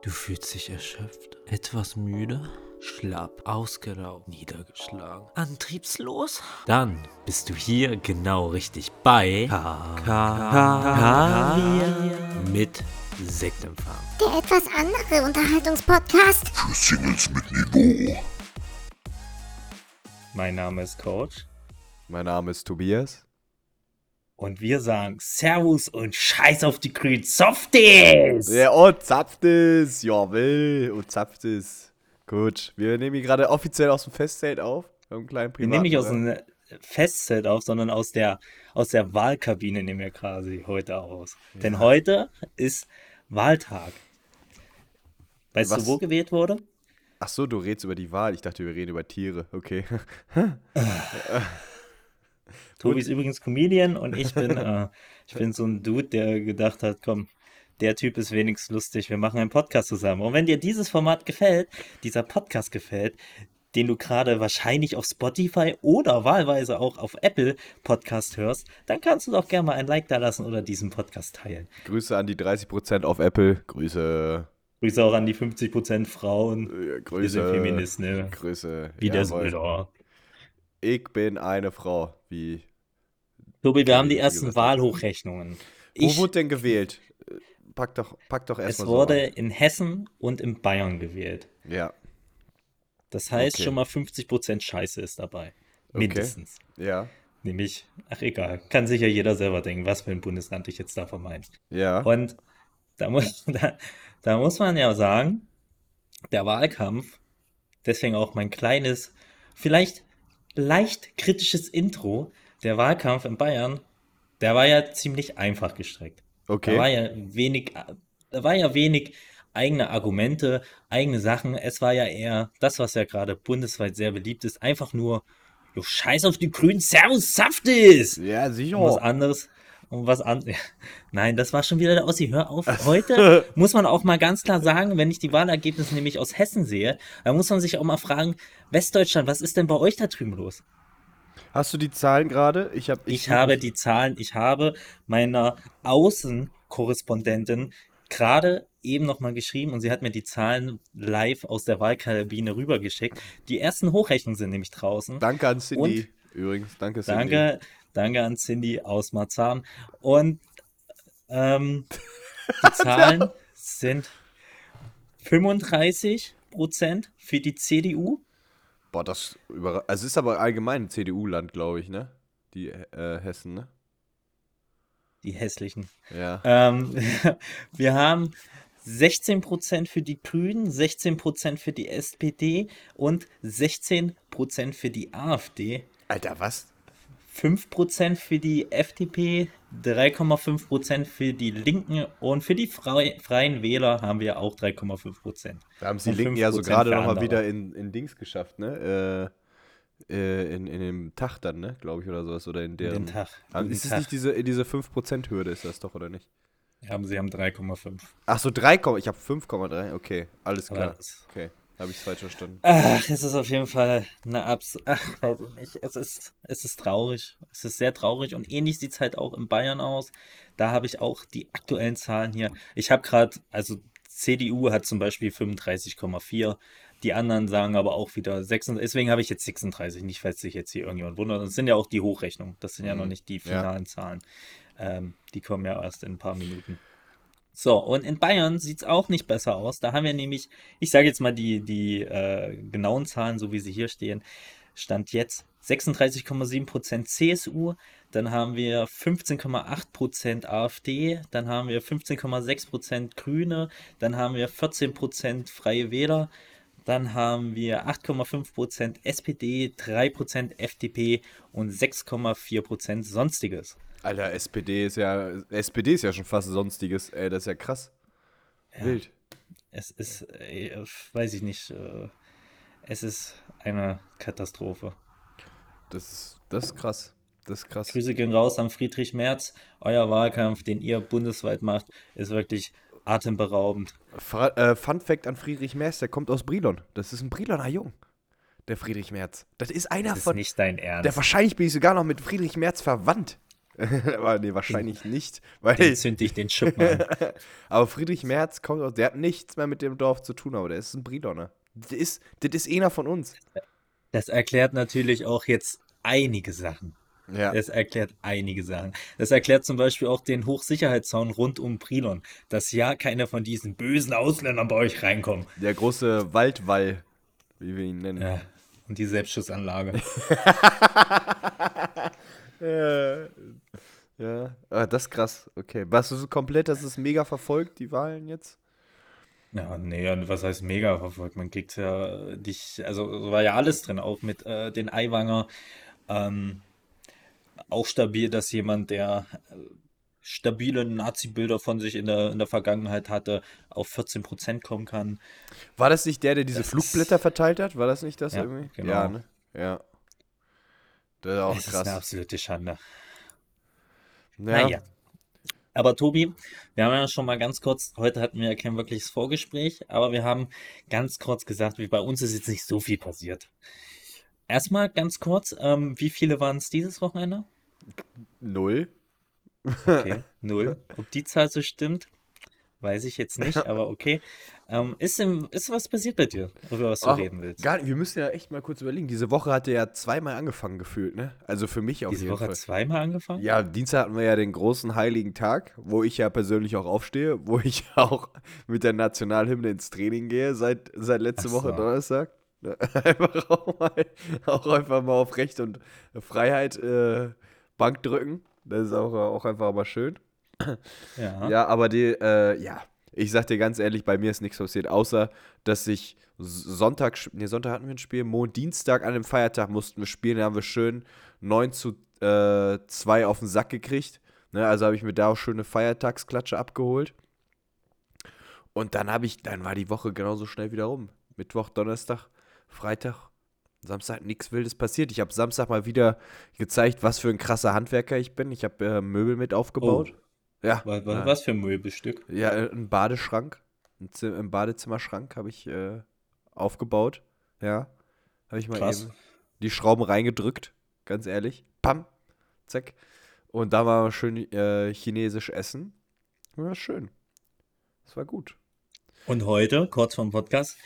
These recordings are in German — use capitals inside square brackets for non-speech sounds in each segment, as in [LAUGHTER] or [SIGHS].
Du fühlst dich erschöpft, etwas müde, schlapp, ausgelaugt, niedergeschlagen, antriebslos? Dann bist du hier genau richtig bei K K mit Sektempfang. Der etwas andere Unterhaltungspodcast. Für Singles mit Niveau. Mein Name ist Coach Mein Name ist Tobias. Und wir sagen Servus und Scheiß auf die grünen Softies! Ja, oh, zapft es. Jawohl, und zapft es. Gut, wir nehmen hier gerade offiziell aus dem Festzelt auf. Wir einen kleinen Wir Privat. nehmen nicht aus einem Festzelt auf, sondern aus der, aus der Wahlkabine nehmen wir quasi heute aus. Denn heute ist Wahltag. Weißt Was? du, wo gewählt wurde? Ach so, du redest über die Wahl. Ich dachte, wir reden über Tiere. Okay. [LAUGHS] Tobi ist übrigens Comedian und ich bin, [LAUGHS] äh, ich bin so ein Dude, der gedacht hat, komm, der Typ ist wenigstens lustig, wir machen einen Podcast zusammen. Und wenn dir dieses Format gefällt, dieser Podcast gefällt, den du gerade wahrscheinlich auf Spotify oder wahlweise auch auf Apple Podcast hörst, dann kannst du doch gerne mal ein Like da lassen oder diesen Podcast teilen. Grüße an die 30% auf Apple. Grüße. Grüße auch an die 50% Frauen. äh, Wir Grüße. sind Feministen, ne? Grüße. Wie der Jawohl. Ich bin eine Frau. Wie. Tobi, wir haben die ersten gesagt. Wahlhochrechnungen. Wo Ich, wurde denn gewählt? Äh, Pack doch, pack doch es erstmal wurde so. in Hessen und in Bayern gewählt. Ja, Das heißt, Okay. schon mal 50% Scheiße ist dabei. Mindestens. ja, Nämlich, ach egal, kann sich ja jeder selber denken, was für ein Bundesland ich jetzt davon meine. ja. Und da muss, [LAUGHS] da, da muss man ja sagen, der Wahlkampf, deswegen auch mein kleines, vielleicht leicht kritisches Intro, der Wahlkampf in Bayern, der war ja ziemlich einfach gestrickt. Da war Okay. ja wenig, da war ja wenig eigene Argumente, eigene Sachen. Es war ja eher das, was ja gerade bundesweit sehr beliebt ist, einfach nur, jo, scheiß auf die Grünen, Servus, Saftis! Ja, Und was sicher. anderes, und was an, [LAUGHS] nein, das war schon wieder der Ossi, hör auf. [LAUGHS] Heute muss man auch mal ganz klar sagen, wenn ich die Wahlergebnisse nämlich aus Hessen sehe, dann muss man sich auch mal fragen, Westdeutschland, was ist denn bei euch da drüben los? Hast du die Zahlen gerade? Ich, hab, Ich habe die Zahlen, ich habe meiner Außenkorrespondentin gerade eben nochmal geschrieben und sie hat mir die Zahlen live aus der Wahlkabine rübergeschickt. Die ersten Hochrechnungen sind nämlich draußen. Danke an Cindy. Übrigens, danke Cindy. Danke, danke an Cindy aus Marzahn. Und ähm, die [LAUGHS] Zahlen sind 35 Prozent für die CDU. Boah, das über Also es ist aber allgemein ein CDU-Land, glaube ich, ne? Die äh, Hessen, ne? Die hässlichen. Ja. Ähm, [LAUGHS] wir haben 16% für die Grünen, 16% für die SPD und 16% für die AfD, Alter, was? 5% für die FDP, 3,5% für die Linken und für die Frei Freien Wähler haben wir auch 3,5%. Da haben sie die Linken ja so 5% gerade nochmal wieder in, in Dings geschafft, ne? Äh, äh, in, in dem Tag dann, ne? Glaube ich, oder sowas. Oder in deren. Den Tag. Ah, Guten ist es nicht diese, diese 5%-Hürde, ist das doch, oder nicht? Haben sie haben 3,5. Ach so, 3, ich habe 5,3. Okay, alles klar. Okay, habe ich es falsch verstanden. Ach, es ist auf jeden Fall eine Abs. Ach, weiß ich nicht. Es ist, es ist traurig. Es ist sehr traurig und ähnlich sieht es halt auch in Bayern aus. Da habe ich auch die aktuellen Zahlen hier. Ich habe gerade, also CDU hat zum Beispiel 35,4. Die anderen sagen aber auch wieder 36. Deswegen habe ich jetzt 36. Nicht, falls sich jetzt hier irgendjemand wundert. Das sind ja auch die Hochrechnungen. Das sind ja noch Mhm. nicht die Ja. finalen Zahlen. Ähm, die kommen ja erst in ein paar Minuten. So, und in Bayern sieht es auch nicht besser aus. Da haben wir nämlich, ich sage jetzt mal die, die äh, genauen Zahlen, so wie sie hier stehen. Stand jetzt 36,7% CSU, dann haben wir 15,8% AfD, dann haben wir 15,6% Grüne, dann haben wir 14% Freie Wähler, dann haben wir 8,5% SPD, 3% FDP und 6,4% Sonstiges. Alter, SPD ist ja. SPD ist ja schon fast sonstiges. Ey, das ist ja krass. Ja. Wild. Es ist, äh, weiß ich nicht, äh, es ist eine Katastrophe. Das ist, das ist krass. Das ist krass. Grüße gehen raus an Friedrich Merz. Euer Wahlkampf, den ihr bundesweit macht, ist wirklich atemberaubend. Fra äh, Fun Fact an Friedrich Merz, der kommt aus Brilon. Das ist ein Briloner Jung. Der Friedrich Merz. Das ist einer Das ist von. nicht dein Ernst. Der wahrscheinlich bin ich sogar noch mit Friedrich Merz verwandt. [LAUGHS] Aber nee, wahrscheinlich nicht. Weil, Den zünd ich den Schuppen an. [LAUGHS] aber Friedrich Merz kommt aus, der hat nichts mehr mit dem Dorf zu tun, aber der ist ein Bridoner. Das ist, das ist einer von uns. Das erklärt natürlich auch jetzt einige Sachen. Ja. Das erklärt einige Sachen. Das erklärt zum Beispiel auch den Hochsicherheitszaun rund um Prilon, dass ja keiner von diesen bösen Ausländern bei euch reinkommt. Der große Waldwall, wie wir ihn nennen. Ja. Und die Selbstschussanlage. [LAUGHS] Ja. ja. Ah, das ist krass. Okay. Warst du so komplett, dass es mega verfolgt, die Wahlen jetzt? Ja, nee, und was heißt mega verfolgt? Man kriegt ja dich, also so war ja alles drin, auch mit äh, den Eiwanger. Ähm, auch stabil, dass jemand, der äh, stabile Nazi-Bilder von sich in der, in der Vergangenheit hatte, auf 14% kommen kann. War das nicht der, der diese Das Flugblätter verteilt hat? War das nicht das Ja, irgendwie? genau. Ja, ne? Ja. Das ist auch Es ist eine krass. absolute Schande. Ja. Naja. Aber Tobi, wir haben ja schon mal ganz kurz, heute hatten wir ja kein wirkliches Vorgespräch, aber wir haben ganz kurz gesagt, wie bei uns ist jetzt nicht so viel passiert. Erstmal ganz kurz, ähm, wie viele waren es dieses Wochenende? Null. Okay, [LAUGHS] null. Ob die Zahl so stimmt, weiß ich jetzt nicht, aber okay. Ähm, ist, im, ist was passiert bei dir, über was du Ach, reden willst? Gar nicht. Wir müssen ja echt mal kurz überlegen. Diese Woche hatte ja zweimal angefangen gefühlt, ne? Also für mich auf Diese jeden Woche Fall. hat zweimal angefangen? Ja, Dienstag hatten wir ja den großen heiligen Tag, wo ich ja persönlich auch aufstehe, wo ich [LAUGHS] auch mit der Nationalhymne ins Training gehe, seit, seit letzte Ach Woche so. Donnerstag. Ne? [LAUGHS] Einfach auch mal, auch einfach mal auf Recht und Freiheit äh, Bank drücken. Das ist auch, auch einfach mal schön. Ja. Ja, aber die, äh, ja, ich sag dir ganz ehrlich, bei mir ist nichts passiert, außer dass ich Sonntag, nee, Sonntag hatten wir ein Spiel, Mon Dienstag an dem Feiertag mussten wir spielen, da haben wir schön 9 zu äh, 2 auf den Sack gekriegt. Ne, also habe ich mir da auch schöne Feiertagsklatsche abgeholt. Und dann habe ich, dann war die Woche genauso schnell wieder rum. Mittwoch, Donnerstag, Freitag, Samstag nichts Wildes passiert. Ich habe Samstag mal wieder gezeigt, was für ein krasser Handwerker ich bin. Ich habe äh, Möbel mit aufgebaut. Ja. Was, was, was für ein Möbelstück? Ja, äh, ein Badeschrank. Ein, Zi- ein Badezimmerschrank habe ich äh, aufgebaut. Ja. Habe ich mal Krass. eben die Schrauben reingedrückt. Ganz ehrlich. Pam. Zack. Und da war schön äh, chinesisch essen. Ja, schön. Das war gut. Und heute, kurz vorm Podcast,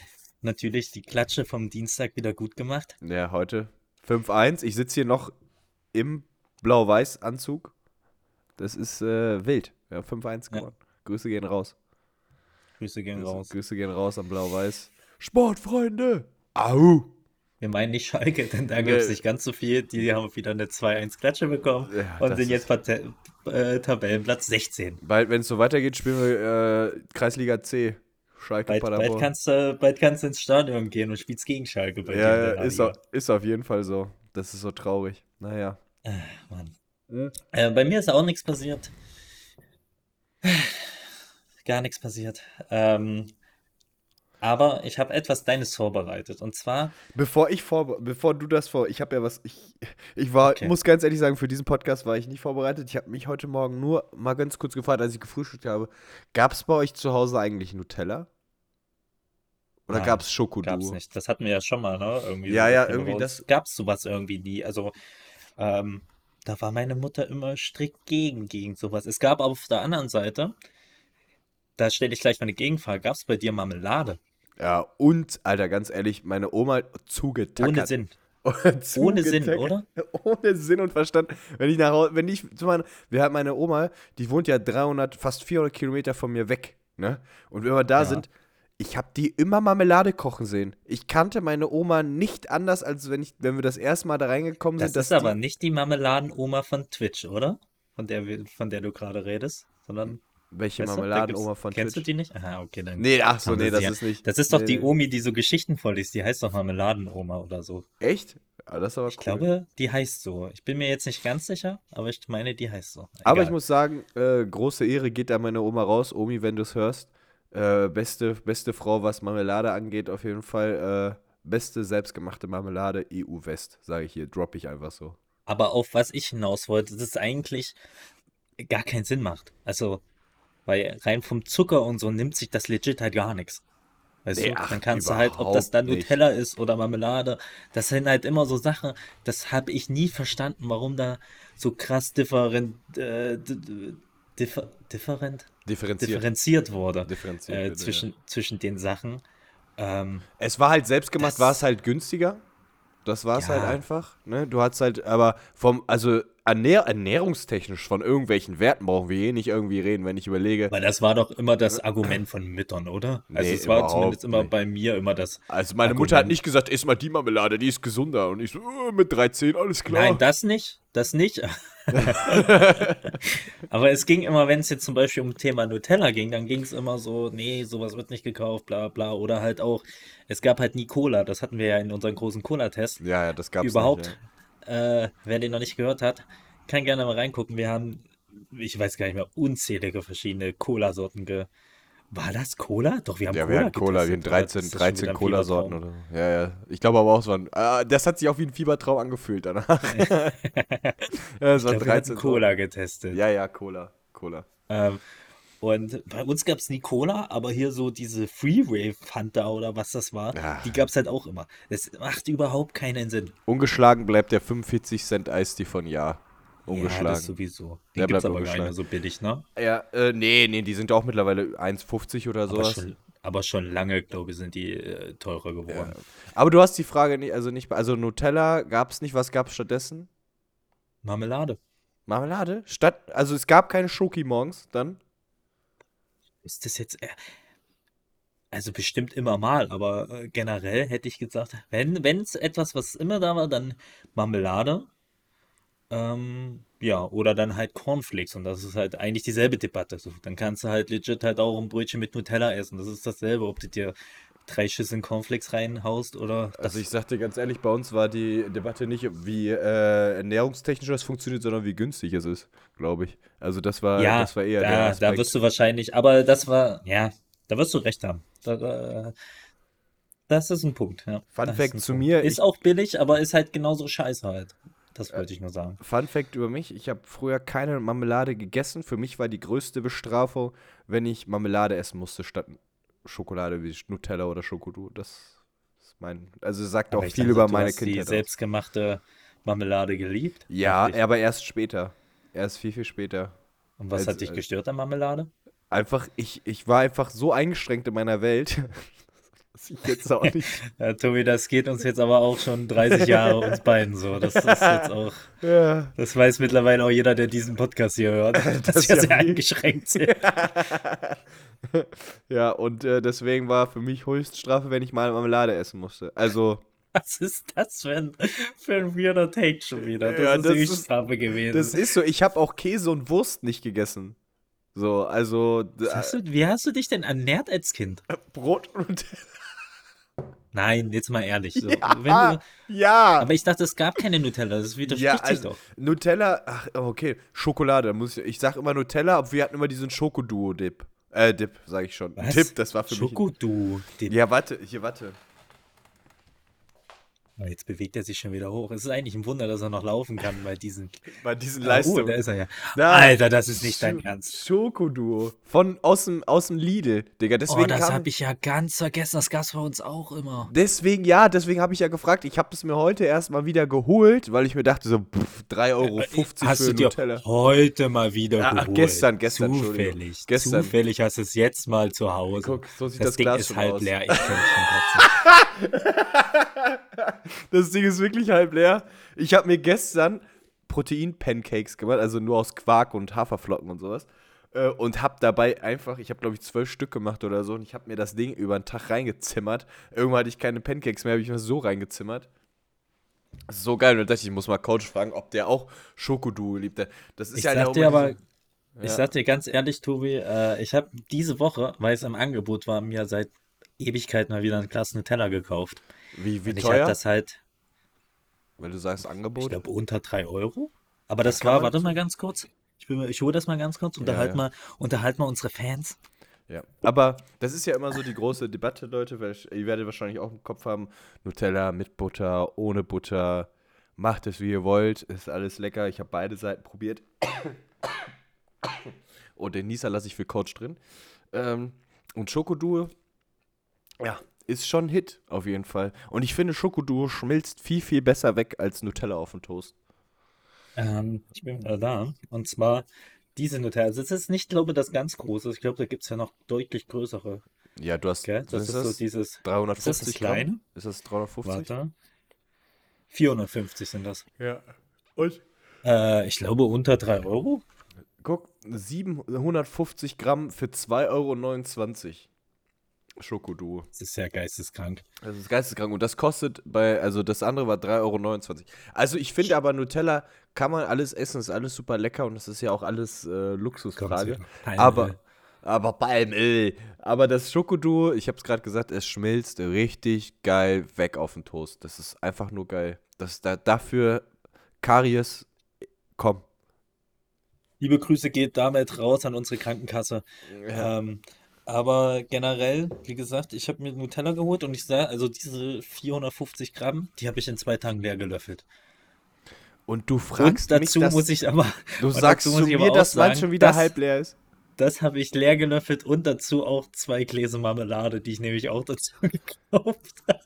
natürlich die Klatsche vom Dienstag wieder gut gemacht. Ja, heute 5-1. Ich sitze hier noch im Blau-Weiß-Anzug. Das ist äh, wild. Ja, 5-1 Ja. gewonnen. Grüße gehen raus. Grüße gehen Grüße, raus. Grüße gehen raus am Blau-Weiß. Sportfreunde! Au! Wir meinen nicht Schalke, denn da Nee. gibt es nicht ganz so viel. Die haben wieder eine 2-1-Klatsche bekommen Ja, und sind jetzt äh, Tabellenplatz 16. Bald, wenn es so weitergeht, spielen wir äh, Kreisliga C. Schalke Bald, bald, Paderborn. kannst du, bald kannst du ins Stadion gehen und spielst gegen Schalke ja, ist, auf, ist auf jeden Fall so. Das ist so traurig. Naja. Mann. Äh, bei mir ist auch nichts passiert. [SIGHS] Gar nichts passiert. Ähm, aber ich habe etwas Deines vorbereitet. Und zwar, Bevor ich vor, bevor du das vor, ich habe ja was, ich, ich war, Okay. muss ganz ehrlich sagen, für diesen Podcast war ich nicht vorbereitet. Ich habe mich heute Morgen nur mal ganz kurz gefragt, als ich gefrühstückt habe, gab es bei euch zu Hause eigentlich Nutella? Oder gab es Schokoduo? gab's nicht. Das hatten wir ja schon mal, ne? Irgendwie Ja, so ja, irgendwie das- Gab's sowas irgendwie nie. Also, ähm, da war meine Mutter immer strikt gegen, gegen sowas. Es gab auf der anderen Seite, da stelle ich gleich mal eine Gegenfrage, gab es bei dir Marmelade? Ja, und, Alter, ganz ehrlich, meine Oma zugetackert. Ohne Sinn. [LAUGHS] Ohne Sinn, oder? [LAUGHS] Ohne Sinn und Verstand. Wenn ich nach Hause, wenn ich, zu meiner, wir haben meine Oma, die wohnt ja 300, fast 400 Kilometer von mir weg, ne? Und wenn wir da Ja. sind, ich habe die immer Marmelade kochen sehen. Ich kannte meine Oma nicht anders, als wenn ich, wenn wir das erste Mal da reingekommen Das sind. ist aber nicht die Marmeladenoma von Twitch, oder? Von der, von der du gerade redest, sondern welche weißt da Marmeladenoma von Kennst Twitch? du die nicht? Aha, okay, dann. Nee, ach so, nee, das ja. ist nicht. Das ist doch nee, die. Omi, die so Geschichten vorliest. Die heißt doch Marmeladenoma oder so. Echt? Ja, das ist aber Ich cool. glaube, die heißt so. Ich bin mir jetzt nicht ganz sicher, aber ich meine, die heißt so. Aber Egal. ich muss sagen, äh, große Ehre geht an meine Oma raus. Omi, wenn du es hörst. Äh, beste, beste Frau, was Marmelade angeht, auf jeden Fall. Äh, beste selbstgemachte Marmelade EU-West, sage ich hier. Droppe ich einfach so. Aber auf was ich hinaus wollte, dass es eigentlich gar keinen Sinn macht. Also, weil rein vom Zucker und so nimmt sich das legit halt gar nichts. Weißt Nee, du, ach, dann kannst du halt, ob das dann nicht. Nutella ist oder Marmelade, das sind halt immer so Sachen, das habe ich nie verstanden, warum da so krass different, äh, differ, different, Differenziert. differenziert wurde Differenziert äh, wurde, zwischen, zwischen den Sachen. Ähm, Es war halt selbstgemacht, war es halt günstiger. Das war es Ja. halt einfach. Ne? Du hast halt, aber vom, also ernähr ernährungstechnisch von irgendwelchen Werten brauchen wir eh nicht irgendwie reden, wenn ich überlege. weil das war doch immer das Argument von Müttern, oder? Also Nee, es war zumindest immer nicht. bei mir immer das. Also meine Mutter hat Argument. nicht gesagt, iss mal die Marmelade, die ist gesunder. Und ich so, äh, mit 13, alles klar. Nein, das nicht, das nicht. [LAUGHS] Aber es ging immer, wenn es jetzt zum Beispiel um Thema Nutella ging, dann ging es immer so, nee, sowas wird nicht gekauft, bla bla. Oder halt auch, es gab halt nie Cola, das hatten wir ja in unserem großen Cola-Test. ja, ja, das gab's Überhaupt, Nicht, ja. äh, wer den noch nicht gehört hat, kann gerne mal reingucken. Wir haben, ich weiß gar nicht mehr, unzählige verschiedene Cola-Sorten ge. War das Cola? Doch, wir haben Ja, Cola wir hatten Cola, wir hatten das 13, ist schon 13 wieder ein Cola-Sorten oder. Ja, ja. Ich glaube aber auch, es waren. Äh, das hat sich auch wie ein Fiebertraum angefühlt danach. [LAUGHS] [LAUGHS] ja, es Ich waren hatten 13 Cola getestet. Ja, ja, Cola. Cola. Ähm, und bei uns gab es nie Cola, aber hier so diese Freeway Fanta oder was das war, Ja. die gab es halt auch immer. Das macht überhaupt keinen Sinn. Ungeschlagen bleibt der 45 Cent Eistee von Jahr. Ja, Ungeschlagen. das sowieso. Der Den gibt's aber gar nicht mehr ungeschlagen. so billig, ne? Ja, äh, nee, nee, die sind auch mittlerweile 1,50 oder Aber sowas. schon, aber schon lange, glaube ich, sind die äh, teurer geworden. Aber du hast die Frage nicht, also nicht, also Nutella gab es nicht, was gab es stattdessen? Marmelade. Marmelade? Statt, also es gab keine Schoki morgens dann? Ist das jetzt. Äh, also bestimmt immer mal, aber äh, generell hätte ich gesagt, wenn es etwas, was immer da war, dann Marmelade. Ähm, ja, oder dann halt Cornflakes und das ist halt eigentlich dieselbe Debatte. So, dann kannst du halt legit halt auch ein Brötchen mit Nutella essen. Das ist dasselbe, ob du dir drei Schüsseln Cornflakes reinhaust oder. Also ich sag dir ganz ehrlich, bei uns war die Debatte nicht, wie äh, ernährungstechnisch das funktioniert, sondern wie günstig es ist, glaube ich. Also das war, ja, das war eher der da, wirst du wahrscheinlich, aber das war, ja, da wirst du recht haben. Da, da, das ist ein Punkt, ja. Fun Fact zu Punkt. mir, Ist auch billig, aber ist halt genauso scheiße halt. Das wollte ich nur sagen. Fun Fact über mich, ich habe früher keine Marmelade gegessen. Für mich war die größte Bestrafung, wenn ich Marmelade essen musste, statt Schokolade wie Nutella oder Schokodu. Das ist mein, also sagt Aber auch viel über du meine hast die Kindheit. aus. selbstgemachte Marmelade geliebt. Ja, Wirklich. aber erst später. Erst viel, viel später. Und was als- hat dich gestört an Marmelade? Einfach, ich, ich war einfach so eingeschränkt in meiner Welt, [LAUGHS] dass ich jetzt auch nicht. [LAUGHS] Ja, Tobi, das geht uns jetzt aber auch schon 30 Jahre uns beiden so. Das ist jetzt [LAUGHS] auch, ja. das weiß mittlerweile auch jeder, der diesen Podcast hier hört, [LAUGHS] dass Das wir ja sehr eingeschränkt sind. ja, und äh, deswegen war für mich Höchststrafe, wenn ich mal Marmelade essen musste. Also, Was ist das für ein, für ein weirder Take schon wieder? Das Ja, ist das die ist- gewesen. das ist so, ich habe auch Käse und Wurst nicht gegessen. So, also hast du, wie hast du dich denn ernährt als Kind? Brot und Nein, jetzt mal ehrlich. So, [LAUGHS] Ja, du, ja. aber ich dachte, es gab keine Nutella. Das widerspricht Ja, sich also doch. Nutella, ach, okay, Schokolade, muss ich, ich sag immer Nutella, aber wir hatten immer diesen Schokoduo-Dip. Äh, Dip, sag ich schon. Was? Dip, das war für Schokodu. mich. Den, Ja, warte, hier, warte. Oh, jetzt bewegt er sich schon wieder hoch. Es ist eigentlich ein Wunder, dass er noch laufen kann bei diesen. [LAUGHS] Bei diesen Oh, Leistungen. da ist er ja. Na, Alter, das ist nicht dein Sch- Ernst. Schokoduo. Von, aus dem, aus dem Lidl, Digga. Deswegen oh, das habe ich ja ganz vergessen. Das gab's bei uns auch immer. Deswegen, ja, deswegen habe ich ja gefragt. Ich habe es mir heute erst mal wieder geholt, weil ich mir dachte, so, pff, 3,50 Euro Hast für du dir Nutella. heute mal wieder Ah, geholt? gestern, gestern, Entschuldigung. Zufällig. Gestern. Zufällig hast du es jetzt mal zu Hause. Guck, so sieht das, das Ding Glas ist halb aus. leer. Ich könnte schon [LAUGHS] kotzen. [LAUGHS] Das Ding ist wirklich halb leer. Ich habe mir gestern Protein-Pancakes gemacht, also nur aus Quark und Haferflocken und sowas. Äh, Und habe dabei einfach, ich habe glaube ich zwölf Stück gemacht oder so, und ich habe mir das Ding über den Tag reingezimmert. Irgendwann hatte ich keine Pancakes mehr, habe ich mir so reingezimmert. Das ist so geil. Und dann dachte ich, ich muss mal Coach fragen, ob der auch Schokoduo liebt. Das ist Ich ja sag dir aber, diese- ich Ja. sag dir ganz ehrlich, Tobi, äh, ich habe diese Woche, weil es im Angebot war, mir seit Ewigkeit mal wieder ein Glas Nutella gekauft. Wie, wie Und ich teuer? das halt, Weil du sagst ich Angebot. glaube, unter 3 Euro. Aber das kann war, warte mal ganz kurz. Ich, will, mal- ich hole das mal ganz kurz. Unterhalt, ja. Mal, unterhalt mal unsere Fans. Ja, aber das ist ja immer so die große Debatte, Leute, weil ich, ihr werdet wahrscheinlich auch im Kopf haben, Nutella mit Butter, ohne Butter, macht es wie ihr wollt, ist alles lecker. Ich habe beide Seiten probiert. Und den Nisa lasse ich für Coach drin. Ähm, und Schokoduo Ja, ist schon ein Hit, auf jeden Fall. Und ich finde, Schokoduo schmilzt viel, viel besser weg als Nutella auf dem Toast. Ähm, ich bin wieder da. Und zwar diese Nutella. Also, das ist nicht, glaube ich, das ganz große. Ich glaube, da gibt es ja noch deutlich größere. Ja, du hast, Gell? Das ist ist so das? dieses. 350 ist das das kleine? Gramm? Ist das 350? Warte. 450 sind das. Ja. Und? Äh, ich glaube unter 3 Euro. Guck, 750 Gramm für 2,29 Euro. Schokoduo. Das ist ja geisteskrank. Das ist geisteskrank. Und das kostet bei, also das andere war 3,29 Euro. Also ich finde aber Nutella kann man alles essen, ist alles super lecker und das ist ja auch alles äh, Luxusfrage. Aber, aber Palmöl. Aber das Schokoduo, ich habe es gerade gesagt, es schmilzt richtig geil weg auf den Toast. Das ist einfach nur geil. Das da, dafür Karies, komm. Liebe Grüße geht damit raus an unsere Krankenkasse. Ja. Ähm, aber generell, wie gesagt, ich habe mir Nutella geholt und ich sah, also diese 450 Gramm, die habe ich in zwei Tagen leer gelöffelt. Und du fragst und mich, dazu dass, muss ich aber, du sagst zu mir, dass sagen, schon wieder das- halb leer ist. das habe ich leer gelöffelt und dazu auch zwei Gläser Marmelade, die ich nämlich auch dazu [LAUGHS] gekauft habe.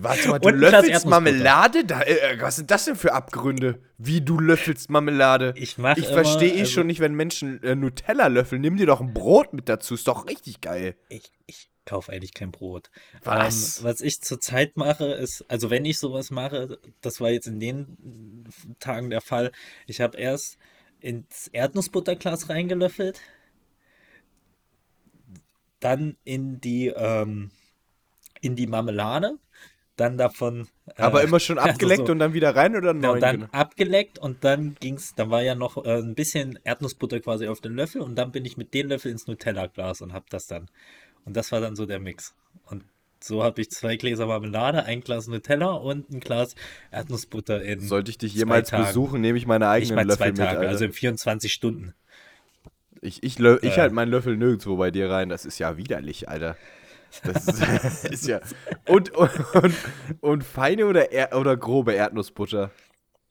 Warte mal, du Und löffelst. Marmelade? Da, äh, was sind das denn für Abgründe? Wie du löffelst Marmelade? Ich Ich verstehe eh also, schon nicht, wenn Menschen äh, Nutella löffeln. Nimm dir doch ein Brot mit dazu. Ist doch richtig geil. Ich, ich kaufe eigentlich kein Brot. Was? Ähm, was ich zurzeit mache, ist, also wenn ich sowas mache, das war jetzt in den Tagen der Fall, ich habe erst ins Erdnussbutterglas reingelöffelt, dann in die, ähm, in die Marmelade, dann davon. äh, Aber immer schon [LAUGHS] also abgeleckt so- und dann wieder rein oder neu? und dann abgeleckt und dann ging's, da war ja noch äh, ein bisschen Erdnussbutter quasi auf den Löffel und dann bin ich mit dem Löffel ins Nutella-Glas und hab das dann. Und das war dann so der Mix. Und so habe ich zwei Gläser Marmelade, ein Glas Nutella und ein Glas Erdnussbutter in Sollte ich dich jemals besuchen, nehme ich meine ich eigenen meine Löffel zwei mit. Tage, Alter. also in 24 Stunden. ich ich, ich äh, halt meinen Löffel nirgendwo bei dir rein. Das ist ja widerlich, Alter. Das ist, [LAUGHS] ist ja. Und, und, und, und feine oder, er oder grobe Erdnussbutter?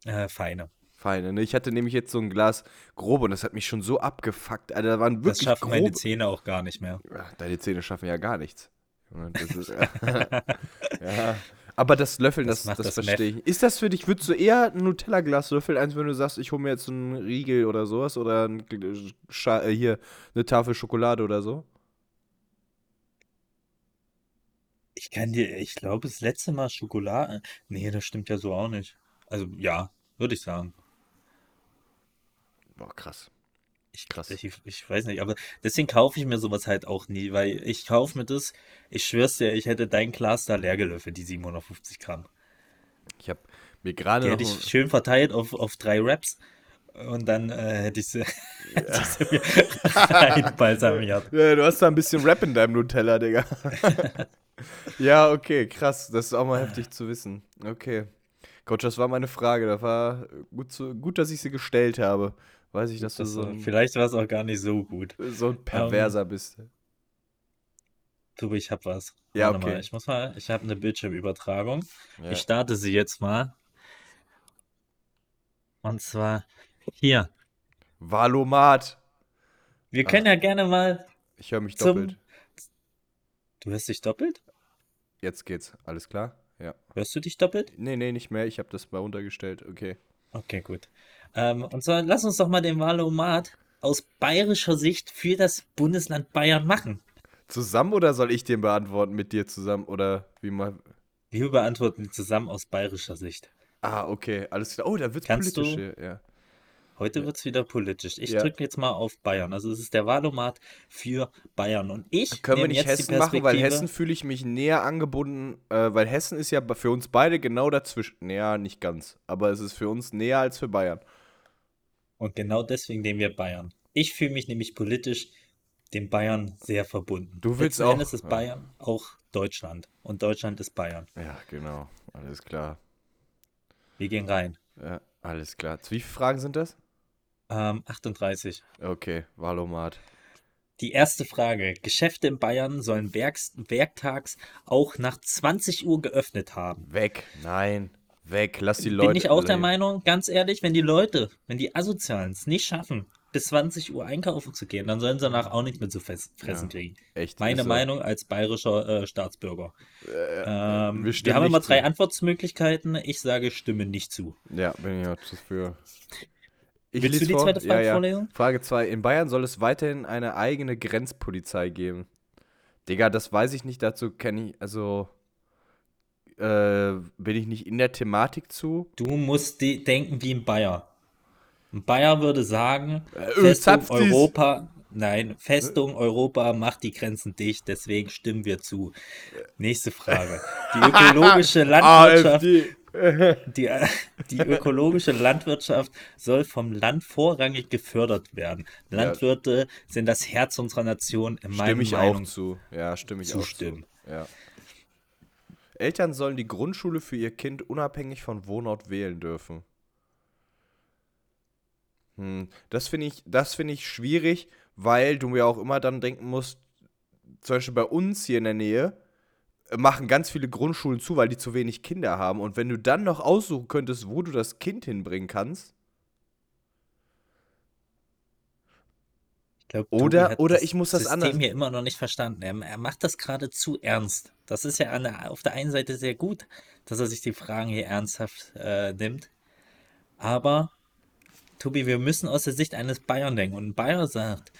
Äh, feine. Feine, ne? Ich hatte nämlich jetzt so ein Glas grobe und das hat mich schon so abgefuckt. Alter, da waren Das wirklich schaffen meine grobe. Zähne auch gar nicht mehr. Deine Zähne schaffen ja gar nichts. Das ist, [LAUGHS] [LAUGHS] ja. Aber das Löffeln, Das das, das, das verstehe ich. Ist das für dich, würdest du eher ein Nutella-Glas löffeln, als wenn du sagst, ich hole mir jetzt einen Riegel oder sowas oder ein, äh, hier eine Tafel Schokolade oder so? Ich kann dir, ich glaube, das letzte Mal Schokolade. Nee, das stimmt ja so auch nicht. Also ja, würde ich sagen. Boah, krass. Ich, Krass. Ich, ich weiß nicht, aber deswegen kaufe ich mir sowas halt auch nie, weil ich kaufe mir das, ich schwör's dir, ich hätte dein Glas da leer gelöffelt, die 750 Gramm. Ich habe mir gerade Die noch hätte ich schön verteilt auf, auf drei Wraps und dann äh, hätte ich sie, [LAUGHS] hätte ich sie mir [LAUGHS] reinbalsamiert. Ja, du hast da ein bisschen Rap in deinem Nutella, Digga. [LAUGHS] ja, okay, krass. Das ist auch mal heftig zu wissen. Okay. Coach, das war meine Frage. Das war gut, zu, gut dass ich sie gestellt habe. Weiß ich, dass du Das, so äh, ein, vielleicht war es auch gar nicht so gut. so ein Perverser bist. Du, ich hab was. Ja, Warte okay. mal, ich muss mal, ich habe eine Bildschirmübertragung. Ja. Ich starte sie jetzt mal. Und zwar hier. Valomat. Wir können ja gerne mal Ich höre mich doppelt. Du hörst dich doppelt? Jetzt geht's. Alles klar? Ja. Hörst du dich doppelt? Nee, nee, nicht mehr. Ich habe das mal runtergestellt. Okay. Okay, gut. Ähm, und zwar lass uns doch mal den Wahlomat aus bayerischer Sicht für das Bundesland Bayern machen. Zusammen oder soll ich den beantworten mit dir zusammen? Oder wie mal. Wir beantworten zusammen aus bayerischer Sicht. Ah, okay. Alles klar. Oh, da wird's Kannst politisch du- hier. Ja. Heute wird's wieder politisch. Ich Ja. drücke jetzt mal auf Bayern. Also es ist der Wahlomat für Bayern. Und ich Können wir nicht Hessen machen, weil Hessen fühle ich mich näher angebunden, äh, weil Hessen ist ja für uns beide genau dazwischen. Naja, nicht ganz, aber es ist für uns näher als für Bayern. Und genau deswegen nehmen wir Bayern. Ich fühle mich nämlich politisch dem Bayern sehr verbunden. Du willst Letzten auch- Endes ist ja. Bayern auch Deutschland. Und Deutschland ist Bayern. Ja, genau. Alles klar. Wir gehen rein. Ja, alles klar. Wie viele Fragen sind das? Ähm, 38. Okay, Valomat. Die erste Frage. Geschäfte in Bayern sollen werks werktags auch nach 20 Uhr geöffnet haben. Weg. Nein. Weg. Lass die Leute. Bin ich auch der. Meinung, ganz ehrlich, wenn die Leute, wenn die Asozialen es nicht schaffen, bis 20 Uhr einkaufen zu gehen, dann sollen sie danach auch nichts mehr zu fressen kriegen. Echt. Meine so. Meinung als bayerischer äh, Staatsbürger. ähm, wir wir, haben nicht immer drei zu. Antwortmöglichkeiten. Ich sage, stimme nicht zu. Ja, bin ich auch dafür. Ich Willst du die vor? zweite Frage ja, ja. vorlesen? Frage 2. In Bayern soll es weiterhin eine eigene Grenzpolizei geben. Digga, das weiß ich nicht. Dazu kenne ich, also äh, bin ich nicht in der Thematik zu. Du musst die denken wie ein Bayer. Ein Bayer würde sagen, Äh, Festung zapft dies. Europa, nein, Festung Europa macht die Grenzen dicht, deswegen stimmen wir zu. Nächste Frage. Die [LAUGHS] ökologische [LAUGHS] Landwirtschaft. [LAUGHS] die, die ökologische Landwirtschaft soll vom Land vorrangig gefördert werden. Landwirte sind das Herz unserer Nation, in meiner Stimme ich Meinung. auch zu. Ja, stimme ich zustimmen. auch zu. Ja. Eltern sollen die Grundschule für ihr Kind unabhängig von Wohnort wählen dürfen. Hm, das finde ich, das finde ich schwierig, weil du mir auch immer dann denken musst, zum Beispiel bei uns hier in der Nähe äh, machen ganz viele Grundschulen zu, weil die zu wenig Kinder haben. Und wenn du dann noch aussuchen könntest, wo du das Kind hinbringen kannst, Ich glaub, Oder- oder ich muss das System anders- hier immer noch nicht verstanden. Er, er macht das gerade zu ernst. Das ist ja der, auf der einen Seite sehr gut, dass er sich die Fragen hier ernsthaft äh, nimmt. Aber, Tobi, wir müssen aus der Sicht eines Bayern denken. Und ein Bayer sagt,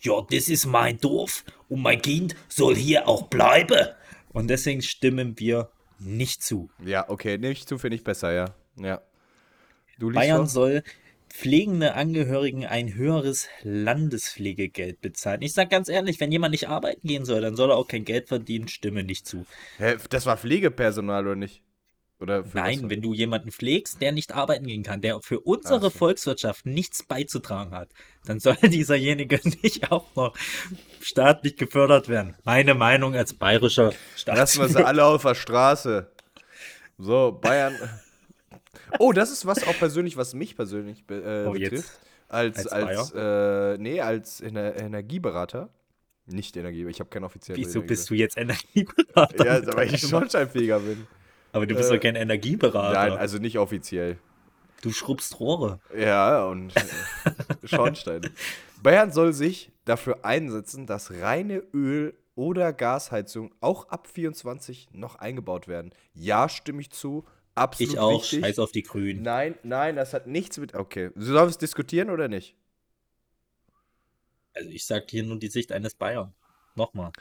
ja, das ist mein Dorf und mein Kind soll hier auch bleiben. Und deswegen stimmen wir nicht zu. ja, okay, ich zu, finde ich besser, ja. Ja. Bayern vor? soll pflegende Angehörigen ein höheres Landespflegegeld bezahlen. Ich sage ganz ehrlich, wenn jemand nicht arbeiten gehen soll, dann soll er auch kein Geld verdienen, stimme nicht zu. Hä, das war Pflegepersonal oder nicht? Oder Nein, was? wenn du jemanden pflegst, der nicht arbeiten gehen kann, der für unsere so. Volkswirtschaft nichts beizutragen hat, dann soll [LAUGHS] dieserjenige nicht auch noch staatlich gefördert werden. Meine Meinung als bayerischer Lassen wir sie alle auf der Straße. So, Bayern. [LAUGHS] Oh, das ist was auch persönlich, was mich persönlich äh, Oh, jetzt. betrifft. Als, Als als, äh, nee, als Ener Energieberater. Nicht Energieberater, ich habe keinen offiziellen Wieso bist du jetzt Energieberater? Ja, weil ich Schornsteinfeger bin. Aber du bist äh, doch kein Energieberater. Nein, also nicht offiziell. du schrubbst Rohre. Ja, und äh, [LAUGHS] Schornsteine. Bayern soll sich dafür einsetzen, dass reine Öl- oder Gasheizung auch ab 24 noch eingebaut werden. Ja, stimme ich zu. Absolut Ich auch. wichtig. Scheiß auf die Grünen. Nein, nein, das hat nichts mit. Okay. Sollen wir es diskutieren oder nicht? Also ich sag hier nur die Sicht eines Bayern. Nochmal.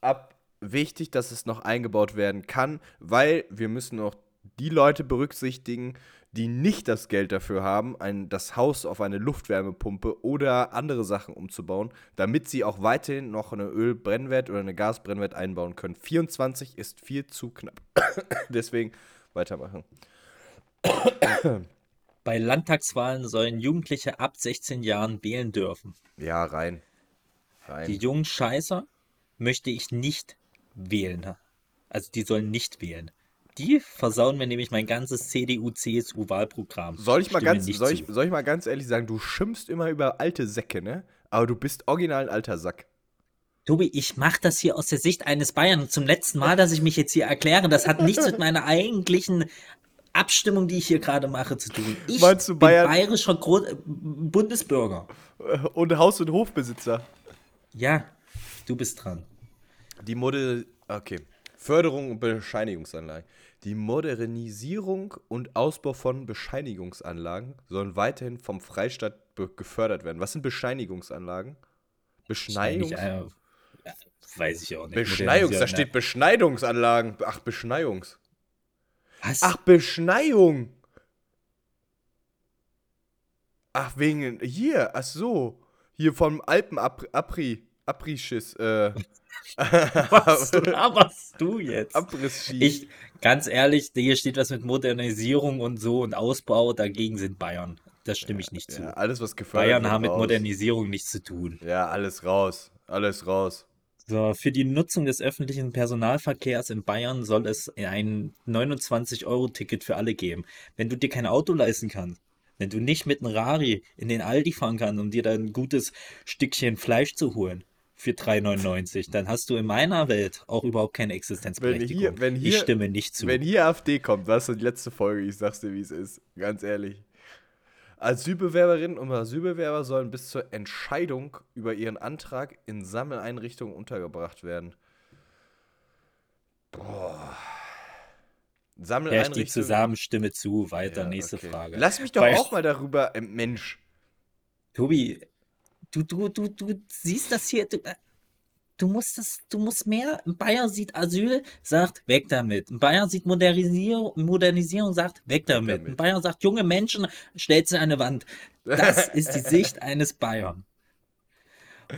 Ab wichtig, dass es noch eingebaut werden kann, weil wir müssen auch die Leute berücksichtigen, die nicht das Geld dafür haben, ein, das Haus auf eine Luftwärmepumpe oder andere Sachen umzubauen, damit sie auch weiterhin noch eine Ölbrennwert oder eine Gasbrennwert einbauen können. 24 ist viel zu knapp. [COUGHS] Deswegen weitermachen. [COUGHS] Bei Landtagswahlen sollen Jugendliche ab 16 Jahren wählen dürfen. Ja, rein. Rein. Die jungen Scheißer möchte ich nicht wählen. Also die sollen nicht wählen. Die versauen mir nämlich mein ganzes CDU-CSU-Wahlprogramm. Soll ich mal ganz, soll ich, soll ich mal ganz ehrlich sagen, du schimpfst immer über alte Säcke, ne? Aber du bist original ein alter Sack. Tobi, ich mache das hier aus der Sicht eines Bayern. Und zum letzten Mal, dass ich mich jetzt hier erkläre, das hat nichts mit meiner eigentlichen Abstimmung, die ich hier gerade mache, zu tun. Ich Meinst du bin Bayern- bayerischer Gro Bundesbürger. Und Haus- und Hofbesitzer. Ja, du bist dran. Die Mode. Okay. Förderung und Bescheinigungsanlagen. Die Modernisierung und Ausbau von Bescheinigungsanlagen sollen weiterhin vom Freistaat gefördert werden. Was sind Bescheinigungsanlagen? Beschneiungs äh, weiß ich auch nicht. Beschneiungs, da steht Beschneidungsanlagen. Ach, Beschneiungs. Was? Ach, Beschneiung. Ach, wegen. Hier, ach so. Hier vom Alpen-Apri. Apri-Schiss. Äh. [LAUGHS] [LAUGHS] was laberst du jetzt? Abriss-Ski. Ich, ganz ehrlich, hier steht was mit Modernisierung und so und Ausbau, dagegen sind Bayern. Das stimme ich nicht zu. Ja, alles, was gefördert Bayern haben mit raus. Modernisierung nichts zu tun. Ja, alles raus. Alles raus. So, für die Nutzung des öffentlichen Personalverkehrs in Bayern soll es ein 29-Euro-Ticket für alle geben. Wenn du dir kein Auto leisten kannst, wenn du nicht mit einem Rari in den Aldi fahren kannst, um dir da ein gutes Stückchen Fleisch zu holen für 3,99, dann hast du in meiner Welt auch überhaupt keine Existenzberechtigung. Wenn hier- wenn ich hier- stimme nicht zu. Wenn hier AfD kommt, was ist die letzte Folge? Ich sag's dir, wie es ist. Ganz ehrlich. Asylbewerberinnen und Asylbewerber sollen bis zur Entscheidung über ihren Antrag in Sammeleinrichtungen untergebracht werden. Boah. Herrscht die Sammeleinrichtungen. Zusammenstimme zu. Weiter, Ja, nächste okay. Frage. Lass mich doch Bei- auch mal darüber, Mensch. Tobi, du, du, du, du siehst das hier. Du, äh, du musst das, du musst mehr. Ein Bayer sieht Asyl, sagt, weg damit. Ein Bayer sieht Modernisierung, Modernisierung, sagt, weg damit. damit. Ein Bayer sagt, junge Menschen, stellt sie an eine Wand. Das [LAUGHS] ist die Sicht eines Bayern.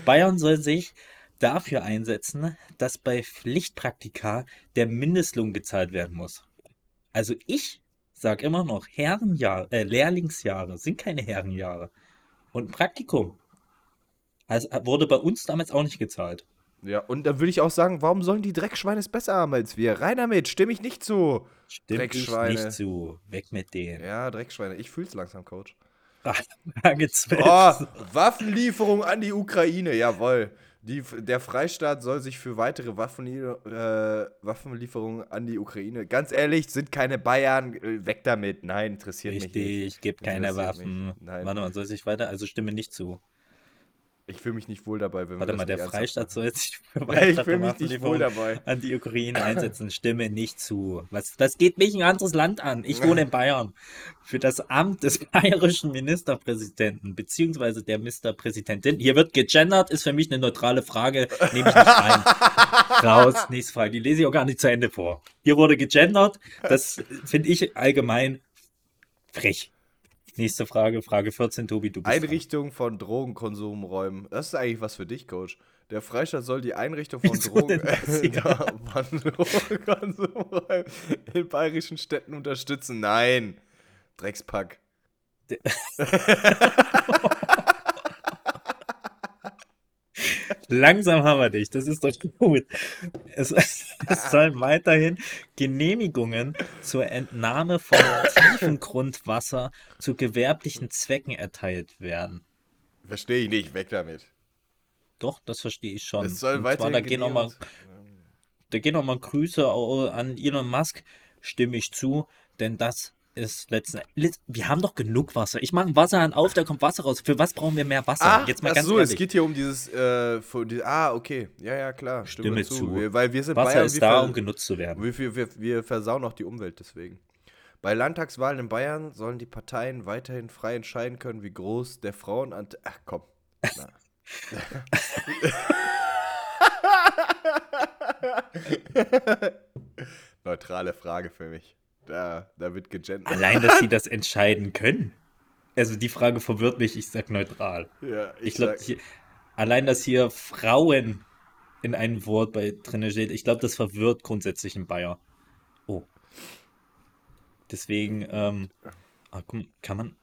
Bayern soll sich dafür einsetzen, dass bei Pflichtpraktika der Mindestlohn gezahlt werden muss. Also ich sage immer noch, Herrenjahre, äh, Lehrlingsjahre sind keine Herrenjahre. Und ein Praktikum. Also wurde bei uns damals auch nicht gezahlt. Ja, und dann würde ich auch sagen, warum sollen die Dreckschweine es besser haben als wir? Rein damit, stimme ich nicht zu. Stimmt ich nicht zu. Weg mit denen. Ja, Dreckschweine, ich fühl's langsam, Coach. [LAUGHS] Frage 12. Oh, Waffenlieferung an die Ukraine, jawohl. Die, der Freistaat soll sich für weitere Waffenlie äh, Waffenlieferungen an die Ukraine. Ganz ehrlich, sind keine Bayern, äh, weg damit. Nein, interessiert mich nicht. Richtig, gibt keine Waffen. Nein. Warte mal, soll sich weiter? Also stimme nicht zu. Ich fühle mich nicht wohl dabei, wenn Warte wir mal, der Freistaat soll sich machen. [LAUGHS] [LAUGHS] Ich fühle mich nicht wohl dabei. an die Ukraine [LAUGHS] einsetzen. Stimme nicht zu. Was, was geht mich ein anderes Land an? Ich wohne in Bayern. Für das Amt des bayerischen Ministerpräsidenten beziehungsweise der Ministerpräsidentin. Hier wird gegendert, ist für mich eine neutrale Frage. Nehme ich nicht rein. Raus, nächste Frage. Die lese ich auch gar nicht zu Ende vor. Hier wurde gegendert. Das finde ich allgemein frech. Nächste Frage, Frage 14, Tobi, du bist dran. Einrichtung von Drogenkonsumräumen. Das ist eigentlich was für dich, Coach. Der Freistaat soll die Einrichtung von [LAUGHS] Drogen [LAUGHS] Drogenkonsumräumen in bayerischen Städten unterstützen. Nein. Dreckspack. [LAUGHS] Langsam haben wir dich, das ist doch [LAUGHS] gut. Es, es sollen weiterhin Genehmigungen zur Entnahme von [COUGHS] Tiefengrundwasser zu gewerblichen Zwecken erteilt werden. Verstehe ich nicht. Weg damit. Doch, das verstehe ich schon. Es soll Und zwar, weiterhin da gehen nochmal Genehmigungs- da gehen noch mal Grüße an Elon Musk, stimme ich zu, denn das ist letzten Letz- Wir haben doch genug Wasser. Ich mache einen Wasserhahn auf, da kommt Wasser raus. Für was brauchen wir mehr Wasser? Ah, Jetzt mal ganz so, ehrlich. es geht hier um dieses, äh, die, ah, okay, ja, ja, klar, stimme, Stimme zu. zu. Wir, weil wir sind Wasser Bayern, ist da, um genutzt zu werden. wir, wir, wir, wir versauen auch die Umwelt deswegen. Bei Landtagswahlen in Bayern sollen die Parteien weiterhin frei entscheiden können, wie groß der Frauenanteil. Ach komm. [LAUGHS] [LAUGHS] Neutrale Frage für mich. Da, da wird gegendert. Allein, dass sie [LAUGHS] das entscheiden können. Also die Frage verwirrt mich, ich sag neutral. Ja, Ich glaube, sag- allein, dass hier Frauen in einem Wort bei drin steht, ich glaube, das verwirrt grundsätzlich einen Bayer. Oh. Deswegen, ähm, ah, komm, kann man.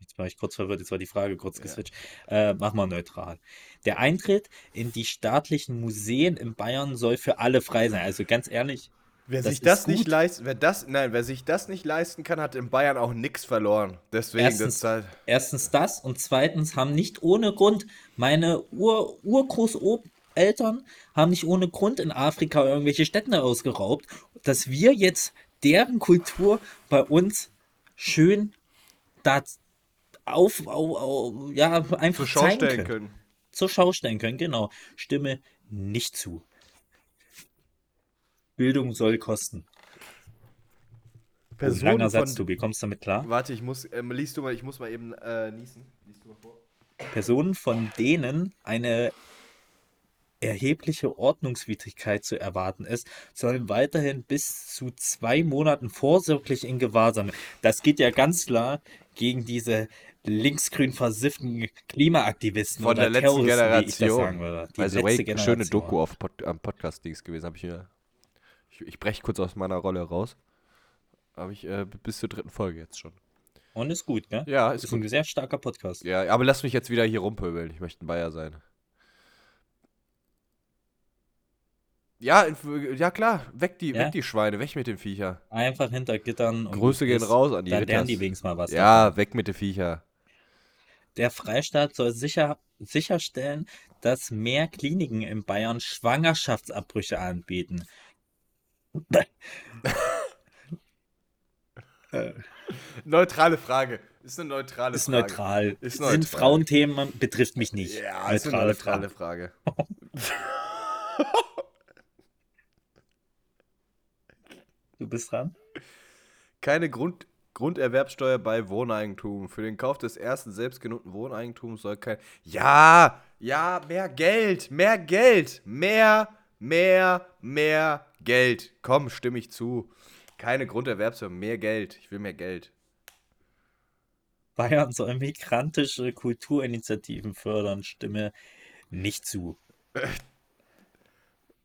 Jetzt war ich kurz verwirrt, jetzt war die Frage kurz geswitcht. Äh, mach mal neutral. Der Eintritt in die staatlichen Museen in Bayern soll für alle frei sein. Also ganz ehrlich, Wer Das sich das nicht leisten, wer das, nein, wer sich das nicht leisten kann, hat in Bayern auch nichts verloren. Deswegen, Erstens- das halt, Erstens das und zweitens haben nicht ohne Grund meine Ur Urgroßeltern haben nicht ohne Grund in Afrika irgendwelche Städte ausgeraubt, dass wir jetzt deren Kultur bei uns schön da auf, auf, auf ja einfach zur Schau stellen können. können. Zur Schau stellen können, genau. Stimme nicht zu. Bildung soll kosten. Personen langer Satz, von, Tobi, kommst du damit klar? Warte, ich muss, ähm, liest du mal, ich muss mal eben äh, niesen. Liest du mal vor. Personen, von denen eine erhebliche Ordnungswidrigkeit zu erwarten ist, sollen weiterhin bis zu zwei Monaten vorsorglich in Gewahrsam. Das geht ja ganz klar gegen diese linksgrün versifften Klimaaktivisten Von der letzten Terroristen, wie ich das Generation. sagen würde. Die Also, letzte wait, schöne Generation. Doku auf Pod, am Podcast-Dings gewesen. Hab ich, hier, ich, ich breche kurz aus meiner Rolle raus. Habe ich äh, bis zur dritten Folge jetzt schon. Und ist gut, ne? Ja, Ist ist ein gut. sehr starker Podcast. Ja, aber lass mich jetzt wieder hier rumpöbeln. Ich möchte ein Bayer sein. Ja, ja klar, weg die, Ja? weg die Schweine, weg mit den Viecher. Einfach hinter Gittern. und Grüße gehen raus an die Dann lernen die wenigstens mal was. davon. Ja, weg mit den Viecher. Der Freistaat soll sicher, sicherstellen, dass mehr Kliniken in Bayern Schwangerschaftsabbrüche anbieten. Äh, Neutrale Frage. Ist eine neutrale Ist Frage. neutral. Ist Sind neutral. Frauenthemen, betrifft mich nicht. Ja, ist eine neutrale Frage. Frage. [LAUGHS] Du bist dran? Keine Grund, Grunderwerbsteuer bei Wohneigentum. Für den Kauf des ersten selbstgenutzten Wohneigentums soll kein. Ja, ja, mehr Geld, mehr Geld, mehr, mehr, mehr Geld. Komm, stimme ich zu. Keine Grunderwerbsteuer, mehr Geld. Ich will mehr Geld. Bayern soll migrantische Kulturinitiativen fördern, stimme nicht zu. [LAUGHS]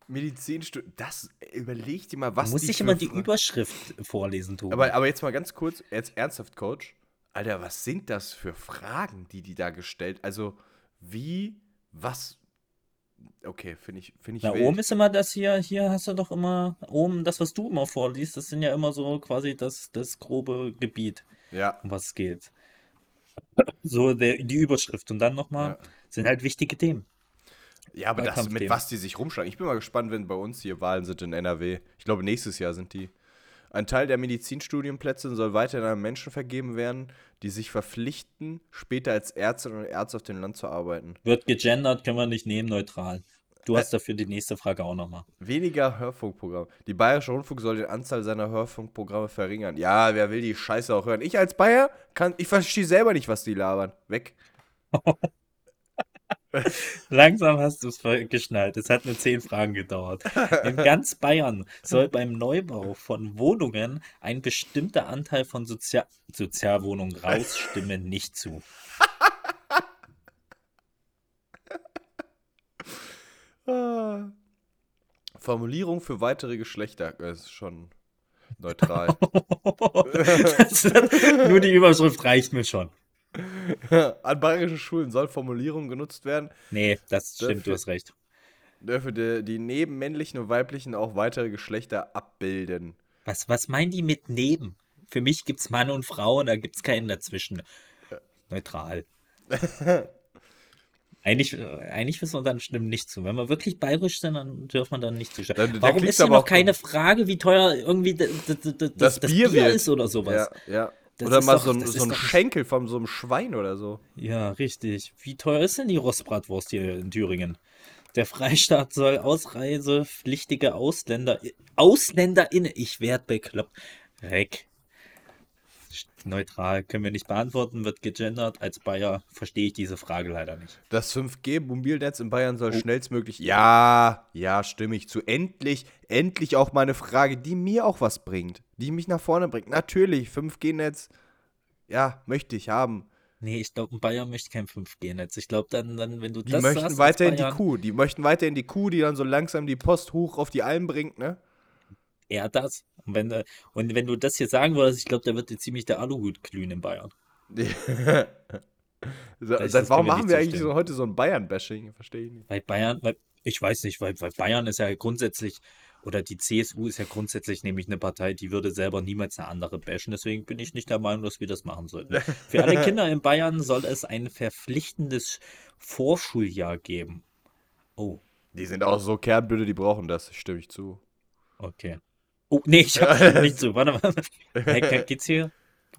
Medizinstudium, das überleg dir mal, was nicht für immer die Überschrift vorlesen, Tobi. Aber, aber jetzt mal ganz kurz, jetzt ernsthaft, Coach. Alter, was sind das für Fragen, die die da gestellt? Also, wie, was? Okay, finde ich, finde ich Na, wild. oben ist immer das hier, hier hast du doch immer, oben das, was du immer vorliest, das sind ja immer so quasi das, das grobe Gebiet, Ja, um was es geht. So der, die Überschrift und dann nochmal Ja. sind halt wichtige Themen. ja, aber das, mit Wahlkampfthemen. was die sich rumschlagen. Ich bin mal gespannt, wenn bei uns hier Wahlen sind in NRW. Ich glaube, nächstes Jahr sind die. Ein Teil der Medizinstudienplätze soll weiterhin an Menschen vergeben werden, die sich verpflichten, später als Ärztinnen und Ärzte auf dem Land zu arbeiten. Wird gegendert, können wir nicht nehmen, neutral. Du hast dafür die nächste Frage auch nochmal. Weniger Hörfunkprogramme. Die Bayerische Rundfunk soll die Anzahl seiner Hörfunkprogramme verringern. Ja, wer will die Scheiße auch hören? Ich als Bayer kann, ich verstehe selber nicht, was die labern. Weg. [LAUGHS] [LAUGHS] Langsam hast du es geschnallt. Es hat nur zehn Fragen gedauert. In [LAUGHS] ganz Bayern soll beim Neubau von Wohnungen ein bestimmter Anteil von Sozia Sozialwohnungen raus, stimme nicht zu. [LAUGHS] Formulierung für weitere Geschlechter. Das ist schon neutral. Das, nur die Überschrift reicht mir schon. [LAUGHS] An bayerischen Schulen soll Formulierung genutzt werden, Nee, das stimmt, du Dafür- hast recht. dürfe die, die neben männlichen und weiblichen auch weitere Geschlechter abbilden. Was, was meinen die mit neben? Für mich gibt es Mann und Frau und da gibt es keinen dazwischen. Neutral. [LAUGHS] Eigentlich, äh, eigentlich müssen wir dann stimmen nicht zu. Wenn wir wirklich bayerisch sind, dann dürfen wir dann nicht zustimmen. Da- da Warum ist hier aber noch keine Frage, wie teuer irgendwie d- d- d- d- das, das Bier, wird. ist oder sowas? Ja, ja. Das Oder mal doch- so ein, so ein Schenkel von so einem Schwein oder so. Ja, richtig. Wie teuer ist denn die Rostbratwurst hier in Thüringen? Der Freistaat soll ausreisepflichtige Ausländer, AusländerInnen, ich werd bekloppt, weg. Neutral, können wir nicht beantworten, wird gegendert. Als Bayer verstehe ich diese Frage leider nicht. Das 5G-Mobilnetz in Bayern soll schnellstmöglich. Ja, ja, stimme ich zu. Endlich, endlich auch mal eine Frage, die mir auch was bringt. Die mich nach vorne bringt. Natürlich, 5G-Netz, ja, möchte ich haben. Nee, ich glaube, ein Bayer möchte kein 5G-Netz. Ich glaube, dann, dann, wenn du Die das möchten hast als weiterhin die Bayern, Kuh. Die möchten weiterhin die Kuh, die dann so langsam die Post hoch auf die Alm bringt, ne? eher das. Und wenn, äh, und wenn du das hier sagen würdest, ich glaube, da wird dir ziemlich der Aluhut glühen in Bayern. [LAUGHS] so, seit warum machen wir eigentlich so heute so ein Bayern-Bashing? Verstehe ich nicht. Weil Bayern, weil, ich weiß nicht, weil, weil Bayern ist ja grundsätzlich, oder die CSU ist ja grundsätzlich nämlich eine Partei, die würde selber niemals eine andere bashen. Deswegen bin ich nicht der Meinung, dass wir das machen sollten. Für alle [LAUGHS] Kinder in Bayern soll es ein verpflichtendes Vorschuljahr geben. Oh, Die sind auch so kernblöde, die brauchen das, stimme ich zu. okay. Oh, nee, ich habe [LAUGHS] nicht zu. Warte mal. Hey, ge- geht's hier?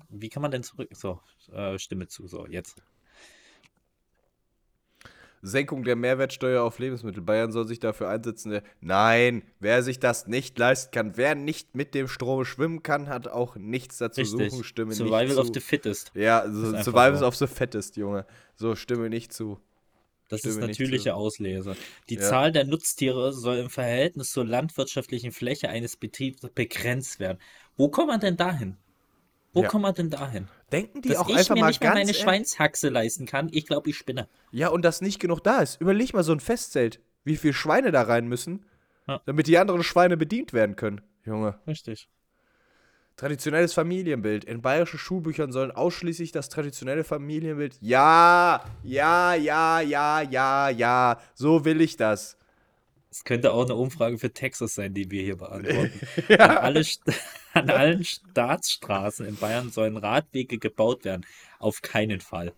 Wie kann man denn zurück? So, äh, Stimme zu. So, jetzt. Senkung der Mehrwertsteuer auf Lebensmittel. Bayern soll sich dafür einsetzen. Nein, wer sich das nicht leisten kann, wer nicht mit dem Strom schwimmen kann, hat auch nichts dazu Richtig. suchen. Stimme Survival nicht of zu. the fittest. ja, so, Survival so. of the Fattest, Junge. So, stimme nicht zu. Das ist Stimme nicht natürliche. Auslese. Die Ja. Zahl der Nutztiere soll im Verhältnis zur landwirtschaftlichen Fläche eines Betriebs begrenzt werden. Wo kommt man denn dahin? Wo Ja. kommt man denn dahin? Denken die Dass auch ich einfach mir mal nicht mal ganz meine ehrlich- Schweinshaxe leisten kann? Ich glaube, ich spinne. Ja, und dass nicht genug da ist. Überleg mal so ein Festzelt, wie viele Schweine da rein müssen, Ja. damit die anderen Schweine bedient werden können. Junge. Richtig. Traditionelles Familienbild. In bayerischen Schulbüchern sollen ausschließlich das traditionelle Familienbild. Ja, ja, ja, ja, ja, ja. So will ich das. Es könnte auch eine Umfrage für Texas sein, die wir hier beantworten. [LAUGHS] An, alle, [LAUGHS] an allen Staatsstraßen in Bayern sollen Radwege gebaut werden. Auf keinen Fall.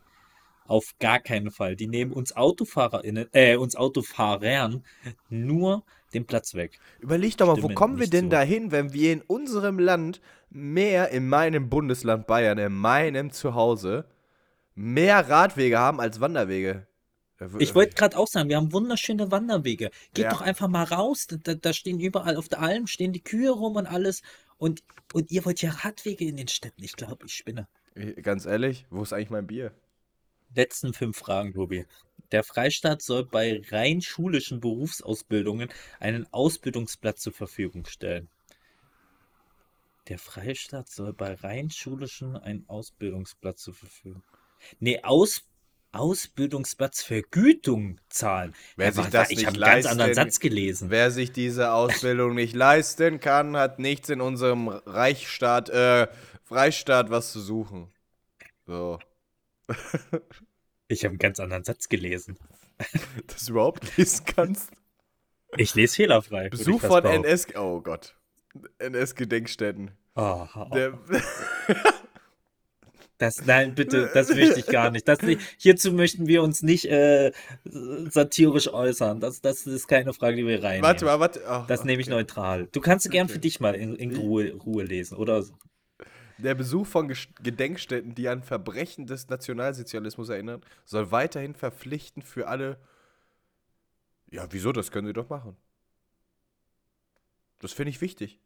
Auf gar keinen Fall. Die nehmen uns AutofahrerInnen, äh, uns Autofahrern nur den Platz weg. Überleg doch mal, wo kommen wir denn zu. dahin, wenn wir in unserem Land mehr, in meinem Bundesland Bayern, in meinem Zuhause, mehr Radwege haben als Wanderwege? Ich wollte gerade auch sagen, wir haben wunderschöne Wanderwege. Geht Ja. doch einfach mal raus. Da, da stehen überall auf der Alm stehen die Kühe rum und alles. Und, und ihr wollt ja Radwege in den Städten. Ich glaube, ich spinne. Ganz ehrlich, wo ist eigentlich mein Bier? Letzten fünf Fragen, Tobi. Der Freistaat soll bei rein schulischen Berufsausbildungen einen Ausbildungsplatz zur Verfügung stellen. Der Freistaat soll bei rein schulischen einen Ausbildungsplatz zur Verfügung. Nee, Aus, Ausbildungsplatz Vergütung zahlen. Wer Ja, sich das ich nicht habe einen ganz anderen Satz gelesen. Wer sich diese Ausbildung [LAUGHS] nicht leisten kann, hat nichts in unserem Reichsstaat, äh, Freistaat was zu suchen. So. [LAUGHS] Ich habe einen ganz anderen Satz gelesen. [LAUGHS] Dass du überhaupt lesen kannst. Ich lese fehlerfrei. Besuch von. NS. Oh Gott. NS-Gedenkstätten. Oh, Der, [LAUGHS] Das, nein, bitte, das möchte ich gar nicht. Das, hierzu möchten wir uns nicht äh, satirisch äußern. Das, das ist keine Frage, die wir reinnehmen. warte mal, warte. Oh, Das nehme ich okay. neutral. Du kannst gern für dich mal in, in Ruhe, Ruhe lesen, oder? Der Besuch von Gedenkstätten, die an Verbrechen des Nationalsozialismus erinnern, soll weiterhin verpflichtend für alle. Ja, wieso? Das können sie doch machen. Das finde ich wichtig.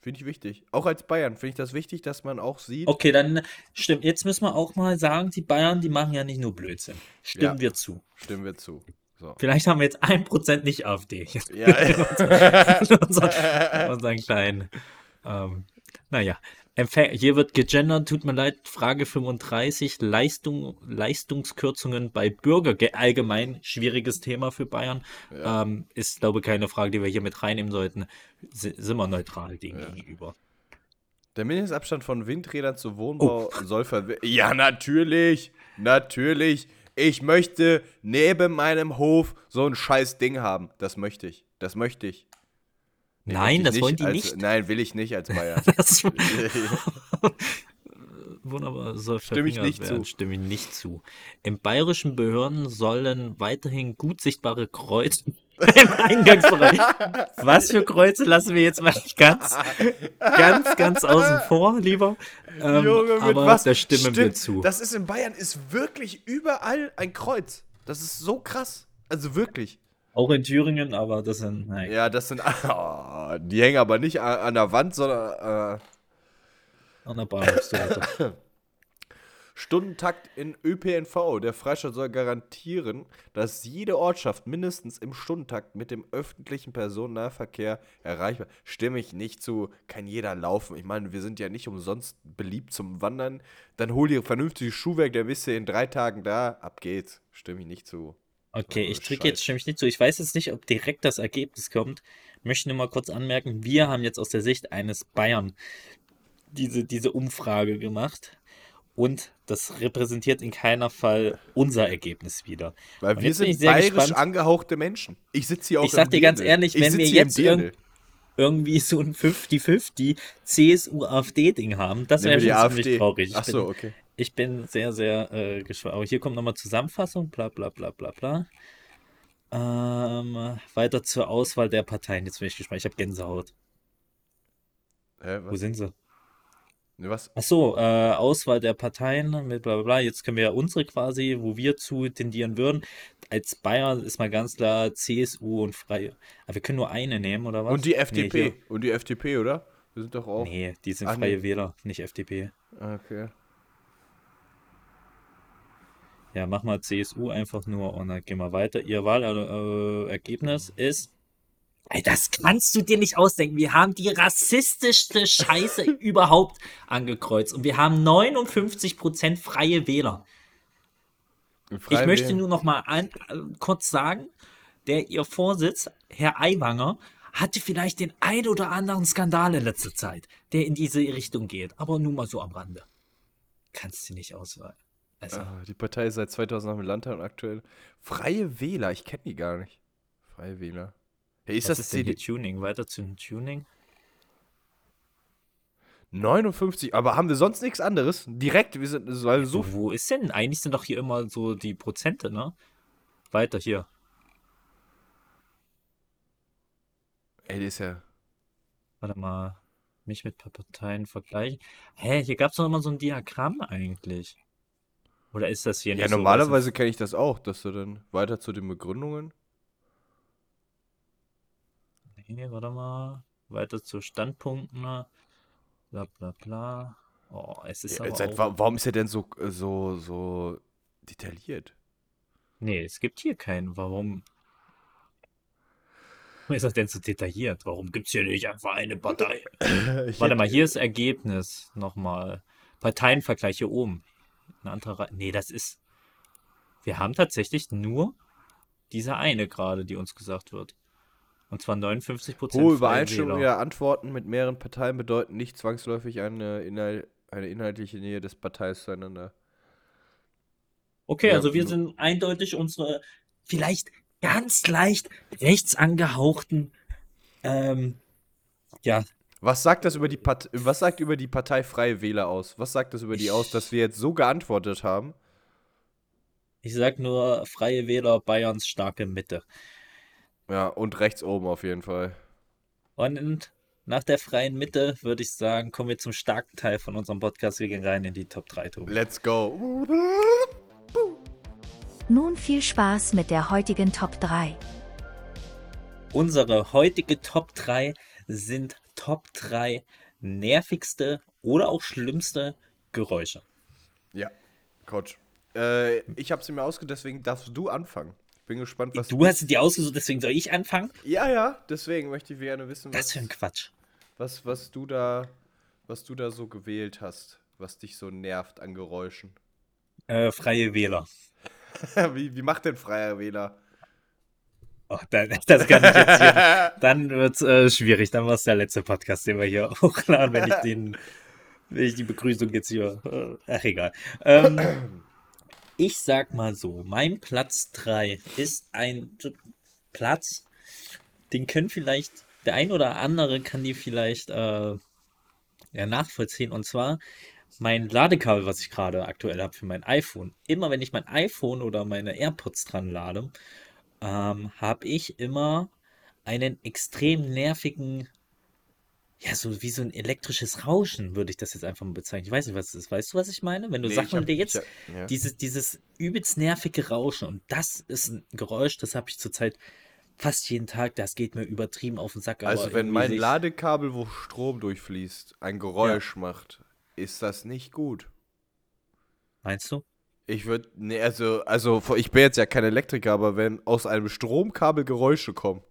Finde ich wichtig. Auch als Bayern finde ich das wichtig, dass man auch sieht. Okay, dann stimmt. Jetzt müssen wir auch mal sagen, die Bayern, die machen ja nicht nur Blödsinn. Stimmen Ja. wir zu. Stimmen wir zu. So. Vielleicht haben wir jetzt ein Prozent nicht AfD. [LAUGHS] Ja. [LAUGHS] in unseren, unseren kleinen. Ähm, naja. Empfäng hier wird gegendert, tut mir leid, Frage 35, Leistung, Leistungskürzungen bei Bürger, allgemein schwieriges Thema für Bayern, ähm, ist, glaube ich, keine Frage, die wir hier mit reinnehmen sollten. Si- sind wir neutral dem gegenüber. Der Mindestabstand von Windrädern zu Wohnbau soll verwe Ja, natürlich. Natürlich. Ich möchte neben meinem Hof so ein scheiß Ding haben. Das möchte ich. Das möchte ich. Nee, Nein, das ich wollen die als, nicht. Nein, will ich nicht als [LAUGHS] Bayern. Das, [LAUGHS] wunderbar, soll Stimme ich nicht werden. zu. Stimme ich nicht zu. Im bayerischen Behörden sollen weiterhin gut sichtbare Kreuze [LAUGHS] im Eingangsbereich. Was für Kreuze lassen wir jetzt mal ganz, ganz, ganz außen vor, lieber. Ähm, Junge, aber was? da stimmen wir Stimmt, zu. Das ist in Bayern ist wirklich überall ein Kreuz. Das ist so krass. Also wirklich. Auch in Thüringen, aber das sind, nein. Ja, das sind. [LAUGHS] Oh, die hängen aber nicht an, an der Wand, sondern. Äh, An der Bahnhofstoilette. [LAUGHS] Stundentakt in ÖPNV. Der Freistaat soll garantieren, dass jede Ortschaft mindestens im Stundentakt mit dem öffentlichen Personennahverkehr erreichbar Stimme ich nicht zu, kann jeder laufen. Ich meine, wir sind ja nicht umsonst beliebt zum Wandern. Dann hol dir vernünftiges Schuhwerk, der bist du in drei Tagen da. Ab geht's. Stimme ich nicht zu. Okay, Oh, ich drücke jetzt stimme ich nicht zu. Ich weiß jetzt nicht, ob direkt das Ergebnis kommt. Möchte nur mal kurz anmerken, wir haben jetzt aus der Sicht eines Bayern diese, diese Umfrage gemacht und das repräsentiert in keiner Fall unser Ergebnis wieder. Weil Und wir sind ich sehr bayerisch gespannt. angehauchte Menschen. Ich sitze hier auch Ich sag dir ganz ehrlich, Ich wenn wir jetzt irgend- Irgendwie so ein 50-50 CSU-AfD-Ding haben, das wäre schon ziemlich AfD. traurig. Ich Ach so, okay. Ich bin sehr, sehr äh, gespannt. Aber hier kommt nochmal Zusammenfassung, bla bla bla bla bla. Ähm, weiter zur Auswahl der Parteien. Jetzt bin ich gespannt. Ich habe Gänsehaut. Hä, Wo sind sie? Ne, was? Ach so, äh, Auswahl der Parteien mit bla bla bla. Jetzt können wir ja unsere quasi, wo wir zu tendieren würden. Als Bayern ist mal ganz klar CSU und Freie. Aber wir können nur eine nehmen, oder was? Und die Nee, FDP. hier- Und die FDP, oder? Wir sind doch auch. Nee, die sind Ach, Freie nee. Wähler, nicht FDP. Okay. Ja, mach mal CSU einfach nur und dann gehen wir weiter. Ihr Wahlergebnis äh, ist. Ey, das kannst du dir nicht ausdenken. Wir haben die rassistischste Scheiße [LAUGHS] überhaupt angekreuzt. Und wir haben 59% freie Wähler. Ich möchte nur noch mal ein, äh, kurz sagen, der ihr Vorsitz, Herr Aiwanger, hatte vielleicht den ein oder anderen Skandal in letzter Zeit, der in diese Richtung geht. Aber nur mal so am Rande. Kannst du nicht auswählen. Also, Ah, die Partei ist seit 2000 im Landtag und aktuell. Freie Wähler, ich kenne die gar nicht. Freie Wähler. Hey, ist was das ist CD? Tuning? Weiter zum Tuning? 59, aber haben wir sonst nichts anderes? Direkt, wir sind weil so. Wo ist denn? Eigentlich sind doch hier immer so die Prozente, ne? Weiter hier. Ey, das ist ja. Warte mal. Mich mit Parteien vergleichen. Hä, hier gab es doch immer so ein Diagramm eigentlich. Oder ist das hier Ja, nicht so? normalerweise kenne ich das auch, dass du dann weiter zu den Begründungen. Nee, warte mal. Weiter zu Standpunkten. Bla bla bla. Oh, es ist Ja, aber seit, auch... wa- warum ist er denn so, so, so detailliert? Nee, es gibt hier keinen. Warum? Warum ist das denn so detailliert? Warum gibt es hier nicht einfach eine Partei? [LAUGHS] Warte mal, hier ist Ergebnis nochmal. Parteienvergleich hier oben. Ein anderer. Re- Nee, das ist. Wir haben tatsächlich nur diese eine gerade, die uns gesagt wird. Und zwar 59 Prozent. Hohe Übereinstimmung der Antworten mit mehreren Parteien bedeuten nicht zwangsläufig eine, Inhal eine inhaltliche Nähe des Parteis zueinander. Okay, Ja, also wir so- sind eindeutig unsere vielleicht ganz leicht rechts angehauchten, ähm, ja, Was sagt das über die Part was sagt über die Partei Freie Wähler aus? Was sagt das über die aus, dass wir jetzt so geantwortet haben? ich sag nur Freie Wähler Bayerns starke Mitte. Ja, und rechts oben auf jeden Fall. Und nach der freien Mitte würde ich sagen, kommen wir zum starken Teil von unserem Podcast. Wir gehen rein in die Top 3, Tobi. Let's go. Nun viel Spaß mit der heutigen Top 3. Unsere heutige Top 3 sind Top 3 nervigste oder auch schlimmste Geräusche. Ja, Coach. Äh, ich habe sie mir ausgedacht, deswegen darfst du anfangen. Ich bin gespannt, was Du hast sie dir ausgesucht, deswegen soll ich anfangen? Ja, ja, deswegen möchte ich gerne wissen, Was was, für ein Quatsch. was, was du da was du da so gewählt hast, was dich so nervt an Geräuschen. Äh, Freie Wähler. [LAUGHS] wie, wie macht denn freier Wähler? Oh, da- das kann ich jetzt hier. [LAUGHS] Dann wird es äh, schwierig. Dann war es der letzte Podcast, den wir hier [LAUGHS] hochladen, wenn ich den, wenn ich die Begrüßung jetzt hier. Äh, ach, egal. Ähm, ich sag mal so: Mein Platz 3 ist ein Platz, den können vielleicht, der ein oder andere kann die vielleicht äh, ja, nachvollziehen. Und zwar mein Ladekabel, was ich gerade aktuell habe für mein iPhone. Immer wenn ich mein iPhone oder meine AirPods dran lade, ähm, habe ich immer einen extrem nervigen, ja, so wie so ein elektrisches Rauschen, würde ich das jetzt einfach mal bezeichnen. Ich weiß nicht, was das ist. Weißt du, was ich meine? Wenn du Nee, sagst dir jetzt ich ja. dieses, dieses übelst nervige Rauschen und das ist ein Geräusch, das habe ich zurzeit fast jeden Tag, das geht mir übertrieben auf den Sack. Also wenn mein Ladekabel, wo Strom durchfließt, ein Geräusch macht, ist das nicht gut. Meinst du? Ich würde, nee, also, also ich bin jetzt ja kein Elektriker, aber wenn aus einem Stromkabel Geräusche kommen,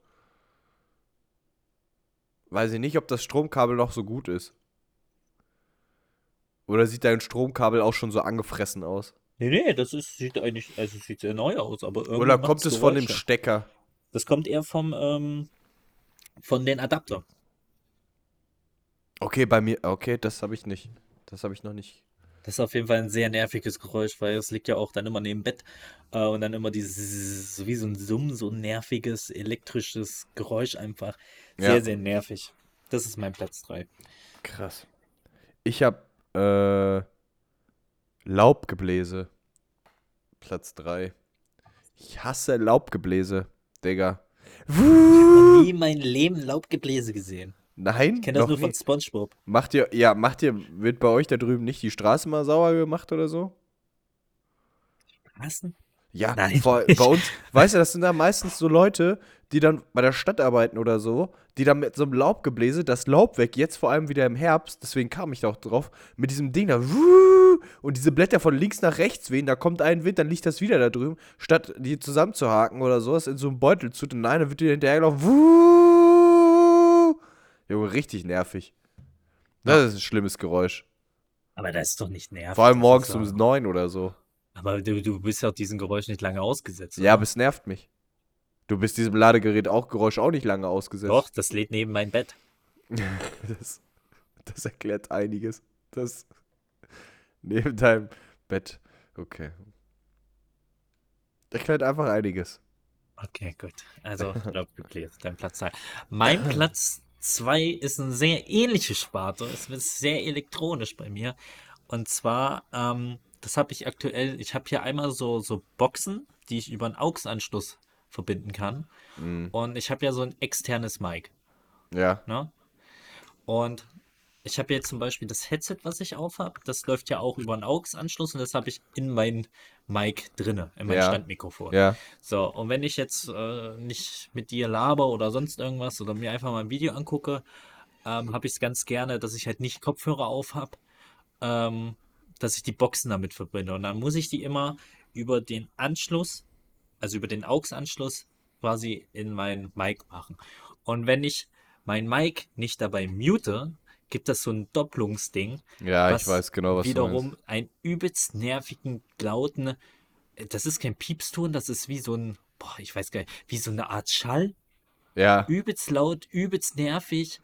weiß ich nicht, ob das Stromkabel noch so gut ist. Oder sieht dein Stromkabel auch schon so angefressen aus? Nee, nee, das ist, sieht eigentlich, also es sieht sehr neu aus, aber irgendwie Oder kommt es von dem. Stecker? Das kommt eher vom, ähm, von den Adapter. Okay, bei mir, okay, das habe ich nicht. Das habe ich noch nicht. Das ist auf jeden Fall ein sehr nerviges Geräusch, weil es liegt ja auch dann immer neben dem Bett äh, und dann immer dieses, so wie so ein Summen, so ein nerviges, elektrisches Geräusch einfach. Sehr, Ja. sehr nervig. Das ist mein Platz 3. Krass. Ich habe äh, Laubgebläse. Platz 3. Ich hasse Laubgebläse, Digga. Noch nie in meinem Leben Laubgebläse gesehen. Nein, Ich kenne das nur von nie. Spongebob. Macht ihr, ja, macht ihr, wird bei euch da drüben nicht die Straße mal sauer gemacht oder so? Hassen? Ja, Nein. vor, [LAUGHS] bei uns, weißt du, das sind da meistens so Leute, die dann bei der Stadt arbeiten oder so, die dann mit so einem Laubgebläse das Laub weg, jetzt vor allem wieder im Herbst, deswegen kam ich da auch drauf, mit diesem Ding da, und diese Blätter von links nach rechts wehen, da kommt ein Wind, dann liegt das wieder da drüben, statt die zusammenzuhaken oder so, ist in so einem Beutel zu, nein, dann wird die hinterhergelaufen, Junge, richtig nervig. Das ist ein schlimmes Geräusch. Aber das ist doch nicht nervig. Vor allem morgens um neun oder so. Aber du, du bist ja auch diesen Geräusch nicht lange ausgesetzt. Ja, oder? aber es nervt mich. Du bist diesem Ladegerät auch Geräusch auch nicht lange ausgesetzt. Doch, das lädt neben mein Bett. [LAUGHS] Das, das erklärt einiges. Das [LAUGHS] neben deinem Bett. Okay. Erklärt einfach einiges. Okay, gut. Also, Laubgebläse, dein Platz 2. Mein [LAUGHS] Platz 2 ist eine sehr ähnliche Sparte. Es wird sehr elektronisch bei mir. Und zwar, ähm, das habe ich aktuell, ich habe hier einmal so, so Boxen, die ich über einen AUX-Anschluss verbinden kann. Mhm. Und ich habe ja so ein externes Mic. Ja. Ne? Und ich habe jetzt zum Beispiel das Headset, was ich aufhab, das läuft ja auch über einen AUX-Anschluss und das habe ich in mein Mic drinne, in mein Ja. Standmikrofon. Ja. So, und wenn ich jetzt äh, nicht mit dir laber oder sonst irgendwas oder mir einfach mal ein Video angucke, ähm, habe ich es ganz gerne, dass ich halt nicht Kopfhörer auf habe, ähm, dass ich die Boxen damit verbinde. Und dann muss ich die immer über den Anschluss, also über den AUX-Anschluss, quasi in mein Mic machen. Und wenn ich mein Mic nicht dabei mute, gibt das so ein Doppelungsding, Ja, was ich weiß genau, was du wiederum meinst. einen übelst nervigen, lauten, das ist kein Piepston, das ist wie so ein, boah, ich weiß gar nicht, wie so eine Art Schall, Ja. übelst laut, übelst nervig.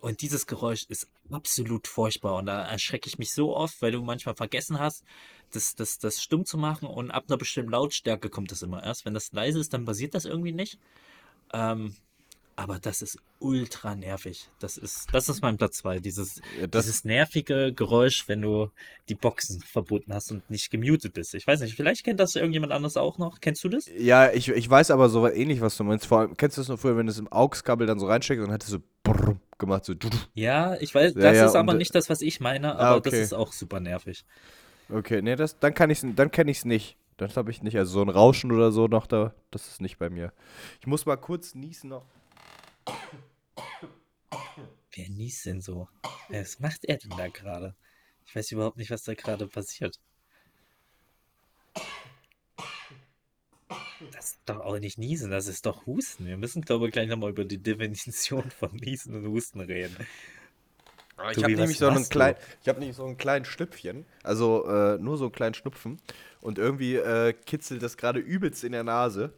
Und dieses Geräusch ist absolut furchtbar. Und da erschrecke ich mich so oft, weil du manchmal vergessen hast, das, das, das stumm zu machen. Und ab einer bestimmten Lautstärke kommt das immer erst. Wenn das leise ist, dann passiert das irgendwie nicht. Ähm, aber das ist ultra nervig. Das ist, das ist mein Platz 2. Dieses, Ja, das- dieses nervige Geräusch, wenn du die Boxen verbunden hast und nicht gemutet bist. Ich weiß nicht, vielleicht kennt das irgendjemand anderes auch noch. Kennst du das? Ja, ich, ich weiß aber so ähnlich, was du meinst. Vor allem, kennst du das noch früher, wenn du es im AUX-Kabel dann so reinsteckst und hat es so brrr gemacht, so. Ja, ich weiß, Ja, das ja, ist aber nicht das, was ich meine, ah, aber das okay. ist auch super nervig. Okay, nee, das, dann kann ich's, dann kenne ich es nicht. Das habe ich nicht. Also so ein Rauschen oder so noch da, das ist nicht bei mir. Ich muss mal kurz niesen noch. Wer niest denn so? Was macht er denn da gerade? Ich weiß überhaupt nicht, was da gerade passiert. Das ist doch auch nicht Niesen, das ist doch Husten. Wir müssen, glaube ich, gleich nochmal über die Definition von Niesen und Husten reden. Ich Tobi, habe nämlich so ich habe nämlich so einen kleinen Schnüpfchen, also äh, nur so einen kleinen Schnupfen und irgendwie äh, kitzelt das gerade übelst in der Nase.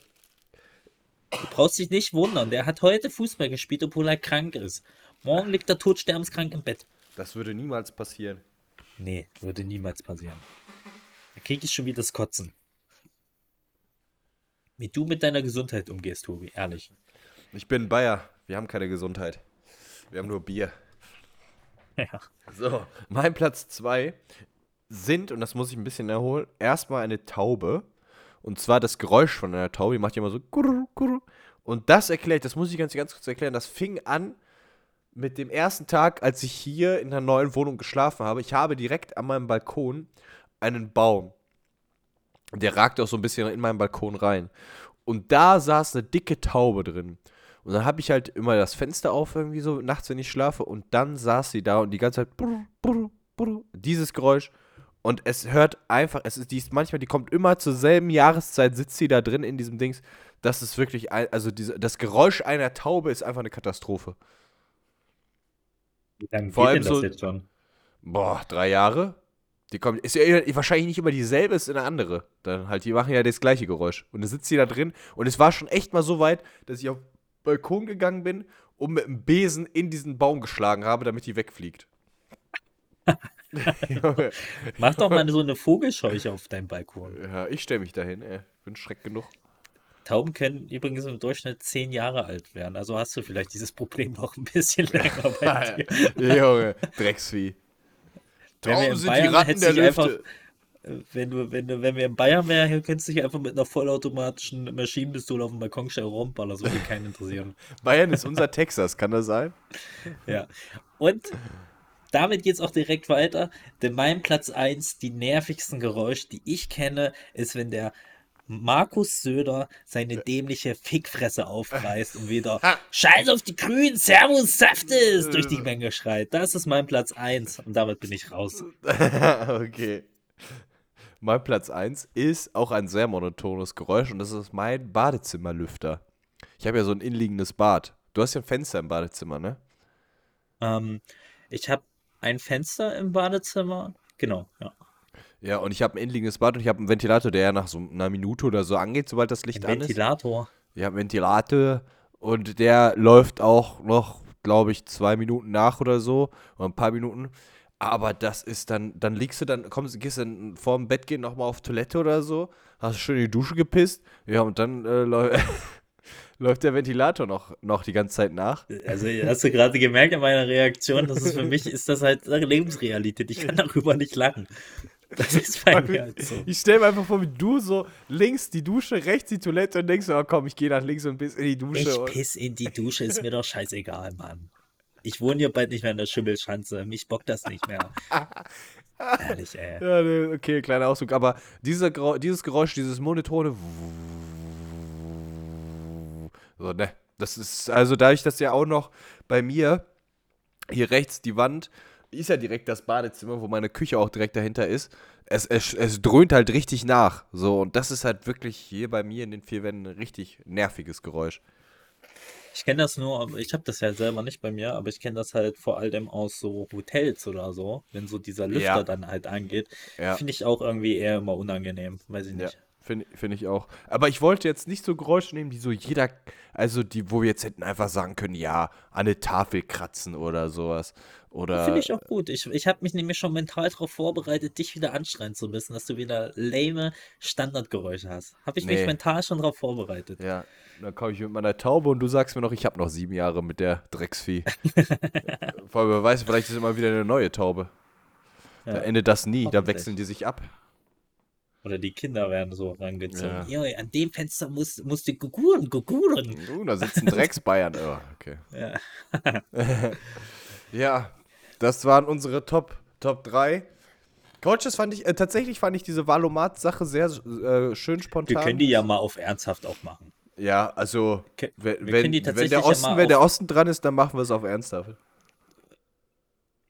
Du brauchst dich nicht wundern, der hat heute Fußball gespielt, obwohl er krank ist. Morgen liegt er todsterbenskrank im Bett. Das würde niemals passieren. Nee, würde niemals passieren. Da krieg ich schon wieder das Kotzen. Wie du mit deiner Gesundheit umgehst, Tobi, ehrlich. Ich bin Bayer. Wir haben keine Gesundheit. Wir haben nur Bier. [LAUGHS] Ja. So, mein Platz 2 sind, und das muss ich ein bisschen erholen, erstmal eine Taube. Und zwar das Geräusch von einer Taube, die macht ja immer so. Und das erklärt, das muss ich ganz, ganz kurz erklären, das fing an mit dem ersten Tag, als ich hier in der neuen Wohnung geschlafen habe. Ich habe direkt an meinem Balkon einen Baum. Der ragte auch so ein bisschen in meinen Balkon rein. Und da saß eine dicke Taube drin. Und dann habe ich halt immer das Fenster auf, irgendwie so nachts, wenn ich schlafe. Und dann saß sie da und die ganze Zeit. Dieses Geräusch. Und es hört einfach, es ist, die ist manchmal, die kommt immer zur selben Jahreszeit, sitzt sie da drin in diesem Dings. Das ist wirklich, ein, also diese, das Geräusch einer Taube ist einfach eine Katastrophe. Wie lange Vor allem denn das so- jetzt schon? Boah, drei Jahre? Die kommt, ist ja wahrscheinlich nicht immer dieselbe, ist eine andere. Dann halt, die machen ja das gleiche Geräusch. Und dann sitzt sie da drin und es war schon echt mal so weit, dass ich auf den Balkon gegangen bin und mit einem Besen in diesen Baum geschlagen habe, damit die wegfliegt. [LAUGHS] [LAUGHS] Mach doch mal so eine Vogelscheuche auf deinem Balkon. ja, ich stelle mich dahin, ey. Bin schreck genug. Tauben können übrigens im Durchschnitt zehn Jahre alt werden. Also hast du vielleicht dieses Problem noch ein bisschen länger bei dir. [LAUGHS] Junge, Drecksvieh. Tauben in sind die Bayern Ratten hättest der dich einfach, Lüfte. äh, wenn du, wenn du, wenn wir in Bayern wären, könntest du dich einfach mit einer vollautomatischen Maschinenpistole auf dem Balkon stellen rumballern. Das würde keinen interessieren. [LAUGHS] Bayern ist unser Texas, kann das sein? Ja. Und damit geht es auch direkt weiter. Denn mein Platz 1, die nervigsten Geräusche, die ich kenne, ist, wenn der Markus Söder seine dämliche Fickfresse aufreißt und wieder Scheiß auf die Grünen, Servus, Saftes durch die Menge schreit. Das ist mein Platz 1 und damit bin ich raus. [LAUGHS] okay. Mein Platz 1 ist auch ein sehr monotones Geräusch und das ist mein Badezimmerlüfter. Ich habe ja so ein innenliegendes Bad. Du hast ja ein Fenster im Badezimmer, ne? Ähm, ich habe ein Fenster im Badezimmer. Genau, ja. Ja, und ich habe ein innenliegendes Bad und ich habe einen Ventilator, der ja nach so einer Minute oder so angeht, sobald das Licht Ein an ist. Ventilator. Ich habe einen Ventilator und der läuft auch noch, glaube ich, zwei Minuten nach oder so. Oder ein paar Minuten. Aber das ist dann, dann liegst du dann, kommst, gehst dann vor dem Bett gehen nochmal auf Toilette oder so, hast schön in die Dusche gepisst, ja, und dann äh, [LAUGHS] läuft der Ventilator noch, noch die ganze Zeit nach. Also hast du gerade gemerkt an meiner Reaktion, das ist für mich ist das halt Lebensrealität. Ich kann darüber nicht lachen. Das ist bei mir halt so. Ich stelle mir einfach vor, wie du so links die Dusche, rechts die Toilette und denkst, oh komm, ich gehe nach links und bis in die Dusche. Ich piss in die Dusche, ist mir doch scheißegal, Mann. Ich wohne hier bald nicht mehr in der Schimmelschanze. Mich bockt das nicht mehr. [LAUGHS] Ehrlich, ey. Ja, ne, okay, kleiner Ausdruck. Aber dieser, dieses Geräusch, dieses monotone. So, ne. Das ist, also dadurch, dass ja auch noch bei mir hier rechts die Wand ist ja direkt das Badezimmer, wo meine Küche auch direkt dahinter ist. Es, es, es dröhnt halt richtig nach. So, und das ist halt wirklich hier bei mir in den vier Wänden ein richtig nerviges Geräusch. Ich kenne das nur, ich habe das ja selber nicht bei mir, aber ich kenne das halt vor allem aus so Hotels oder so, wenn so dieser Lüfter Ja. dann halt angeht. Ja. Finde ich auch irgendwie eher immer unangenehm, weiß ich Ja, nicht. Finde find ich auch. Aber ich wollte jetzt nicht so Geräusche nehmen, die so jeder, also die, wo wir jetzt hätten einfach sagen können, ja, an eine Tafel kratzen oder sowas. Oder Finde ich auch gut. Ich, ich habe mich nämlich schon mental darauf vorbereitet, dich wieder anschreien zu müssen, dass du wieder lame Standardgeräusche hast. Habe ich mich Nee. mental schon darauf vorbereitet. Ja, dann komme ich mit meiner Taube und du sagst mir noch, ich habe noch sieben Jahre mit der Drecksvieh. [LAUGHS] Vor allem, wer weiß, vielleicht ist immer wieder eine neue Taube. Da Ja. endet das nie, da wechseln die sich ab. Oder die Kinder werden so rangezogen. Ja. Ja. an dem Fenster musst, musst du guguren, guguren. Uh, [LAUGHS] da sitzen Drecksbayern. Oh, okay. [LAUGHS] Ja. [LAUGHS] Ja, das waren unsere Top, Top 3. Coaches fand ich, äh, tatsächlich fand ich diese Valomat-Sache sehr äh, schön spontan. Wir können die ja mal auf ernsthaft auch machen. Ja, also, wenn, wenn, der ja Osten, mal wenn der Osten dran ist, dann machen wir es auf ernsthaft.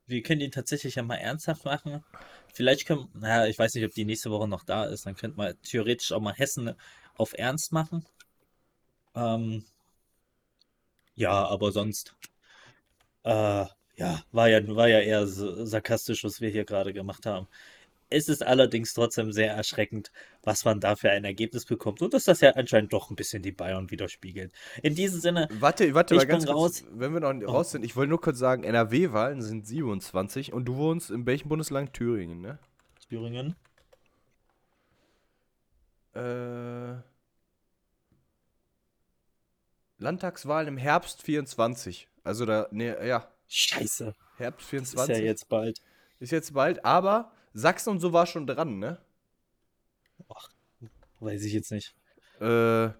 Wir können die tatsächlich ja mal ernsthaft machen. Vielleicht können, naja, ich weiß nicht, ob die nächste Woche noch da ist. Dann könnte man theoretisch auch mal Hessen auf Ernst machen. Ähm, ja, aber sonst, äh, ja, war ja, war ja eher so sarkastisch, was wir hier gerade gemacht haben. Es ist allerdings trotzdem sehr erschreckend, was man da für ein Ergebnis bekommt und dass das ja anscheinend doch ein bisschen die Bayern widerspiegelt. In diesem Sinne, Warte, warte Ich mal ganz kurz. raus. Wenn wir noch Oh. raus sind, ich wollte nur kurz sagen, NRW-Wahlen sind 27 und du wohnst in welchem Bundesland? Thüringen, ne? Thüringen, Äh, Landtagswahlen im Herbst 24. Also da, ne, ja, scheiße, Herbst das 24. ist ja jetzt bald. Ist jetzt bald, aber Sachsen und so war schon dran, ne? Weiß ich jetzt nicht. Äh,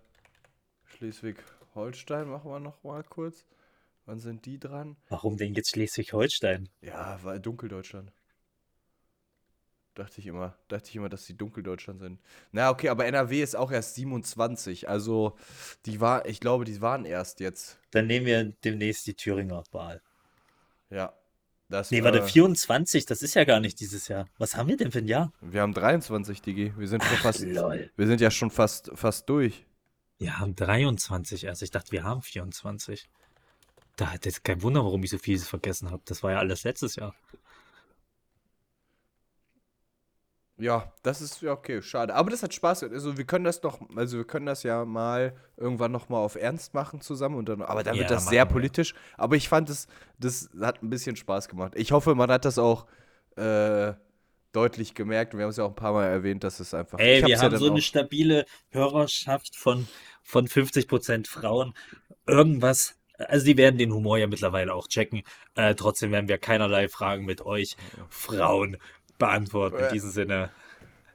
Schleswig-Holstein machen wir noch mal kurz. Wann sind die dran? Warum denn jetzt Schleswig-Holstein? Ja, weil Dunkeldeutschland. Dachte ich immer, dachte ich immer, dass die Dunkeldeutschland sind. Na, okay, aber NRW ist auch erst 27. Also, die war, ich glaube, die waren erst jetzt. Dann nehmen wir demnächst die Thüringer Wahl. Ja. Das, Nee, warte, äh, 24, das ist ja gar nicht dieses Jahr. Was haben wir denn für ein Jahr? Wir haben 23, Digi. Wir sind schon fast. lol. Wir sind ja schon fast, fast durch. Wir haben 23 erst. Ich dachte, wir haben 24. Da hat jetzt kein Wunder, warum ich so viel vergessen habe. Das war ja alles letztes Jahr. Ja, das ist ja okay, schade. Aber das hat Spaß. gemacht. Also wir können das noch, also wir können das ja mal irgendwann noch mal auf Ernst machen zusammen und dann, aber dann wird Ja, das sehr machen wir. politisch. Aber ich fand es, das hat ein bisschen Spaß gemacht. Ich hoffe, man hat das auch äh, deutlich gemerkt. Und wir haben es ja auch ein paar Mal erwähnt, dass es einfach. Ey, ich wir hab's ja haben dann so eine auch- stabile Hörerschaft von, von 50% Frauen. Irgendwas. Also die werden den Humor ja mittlerweile auch checken. Äh, trotzdem werden wir keinerlei Fragen mit euch Frauen beantworten. In diesem Sinne.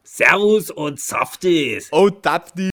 Servus und Softies! Oh, Daphne!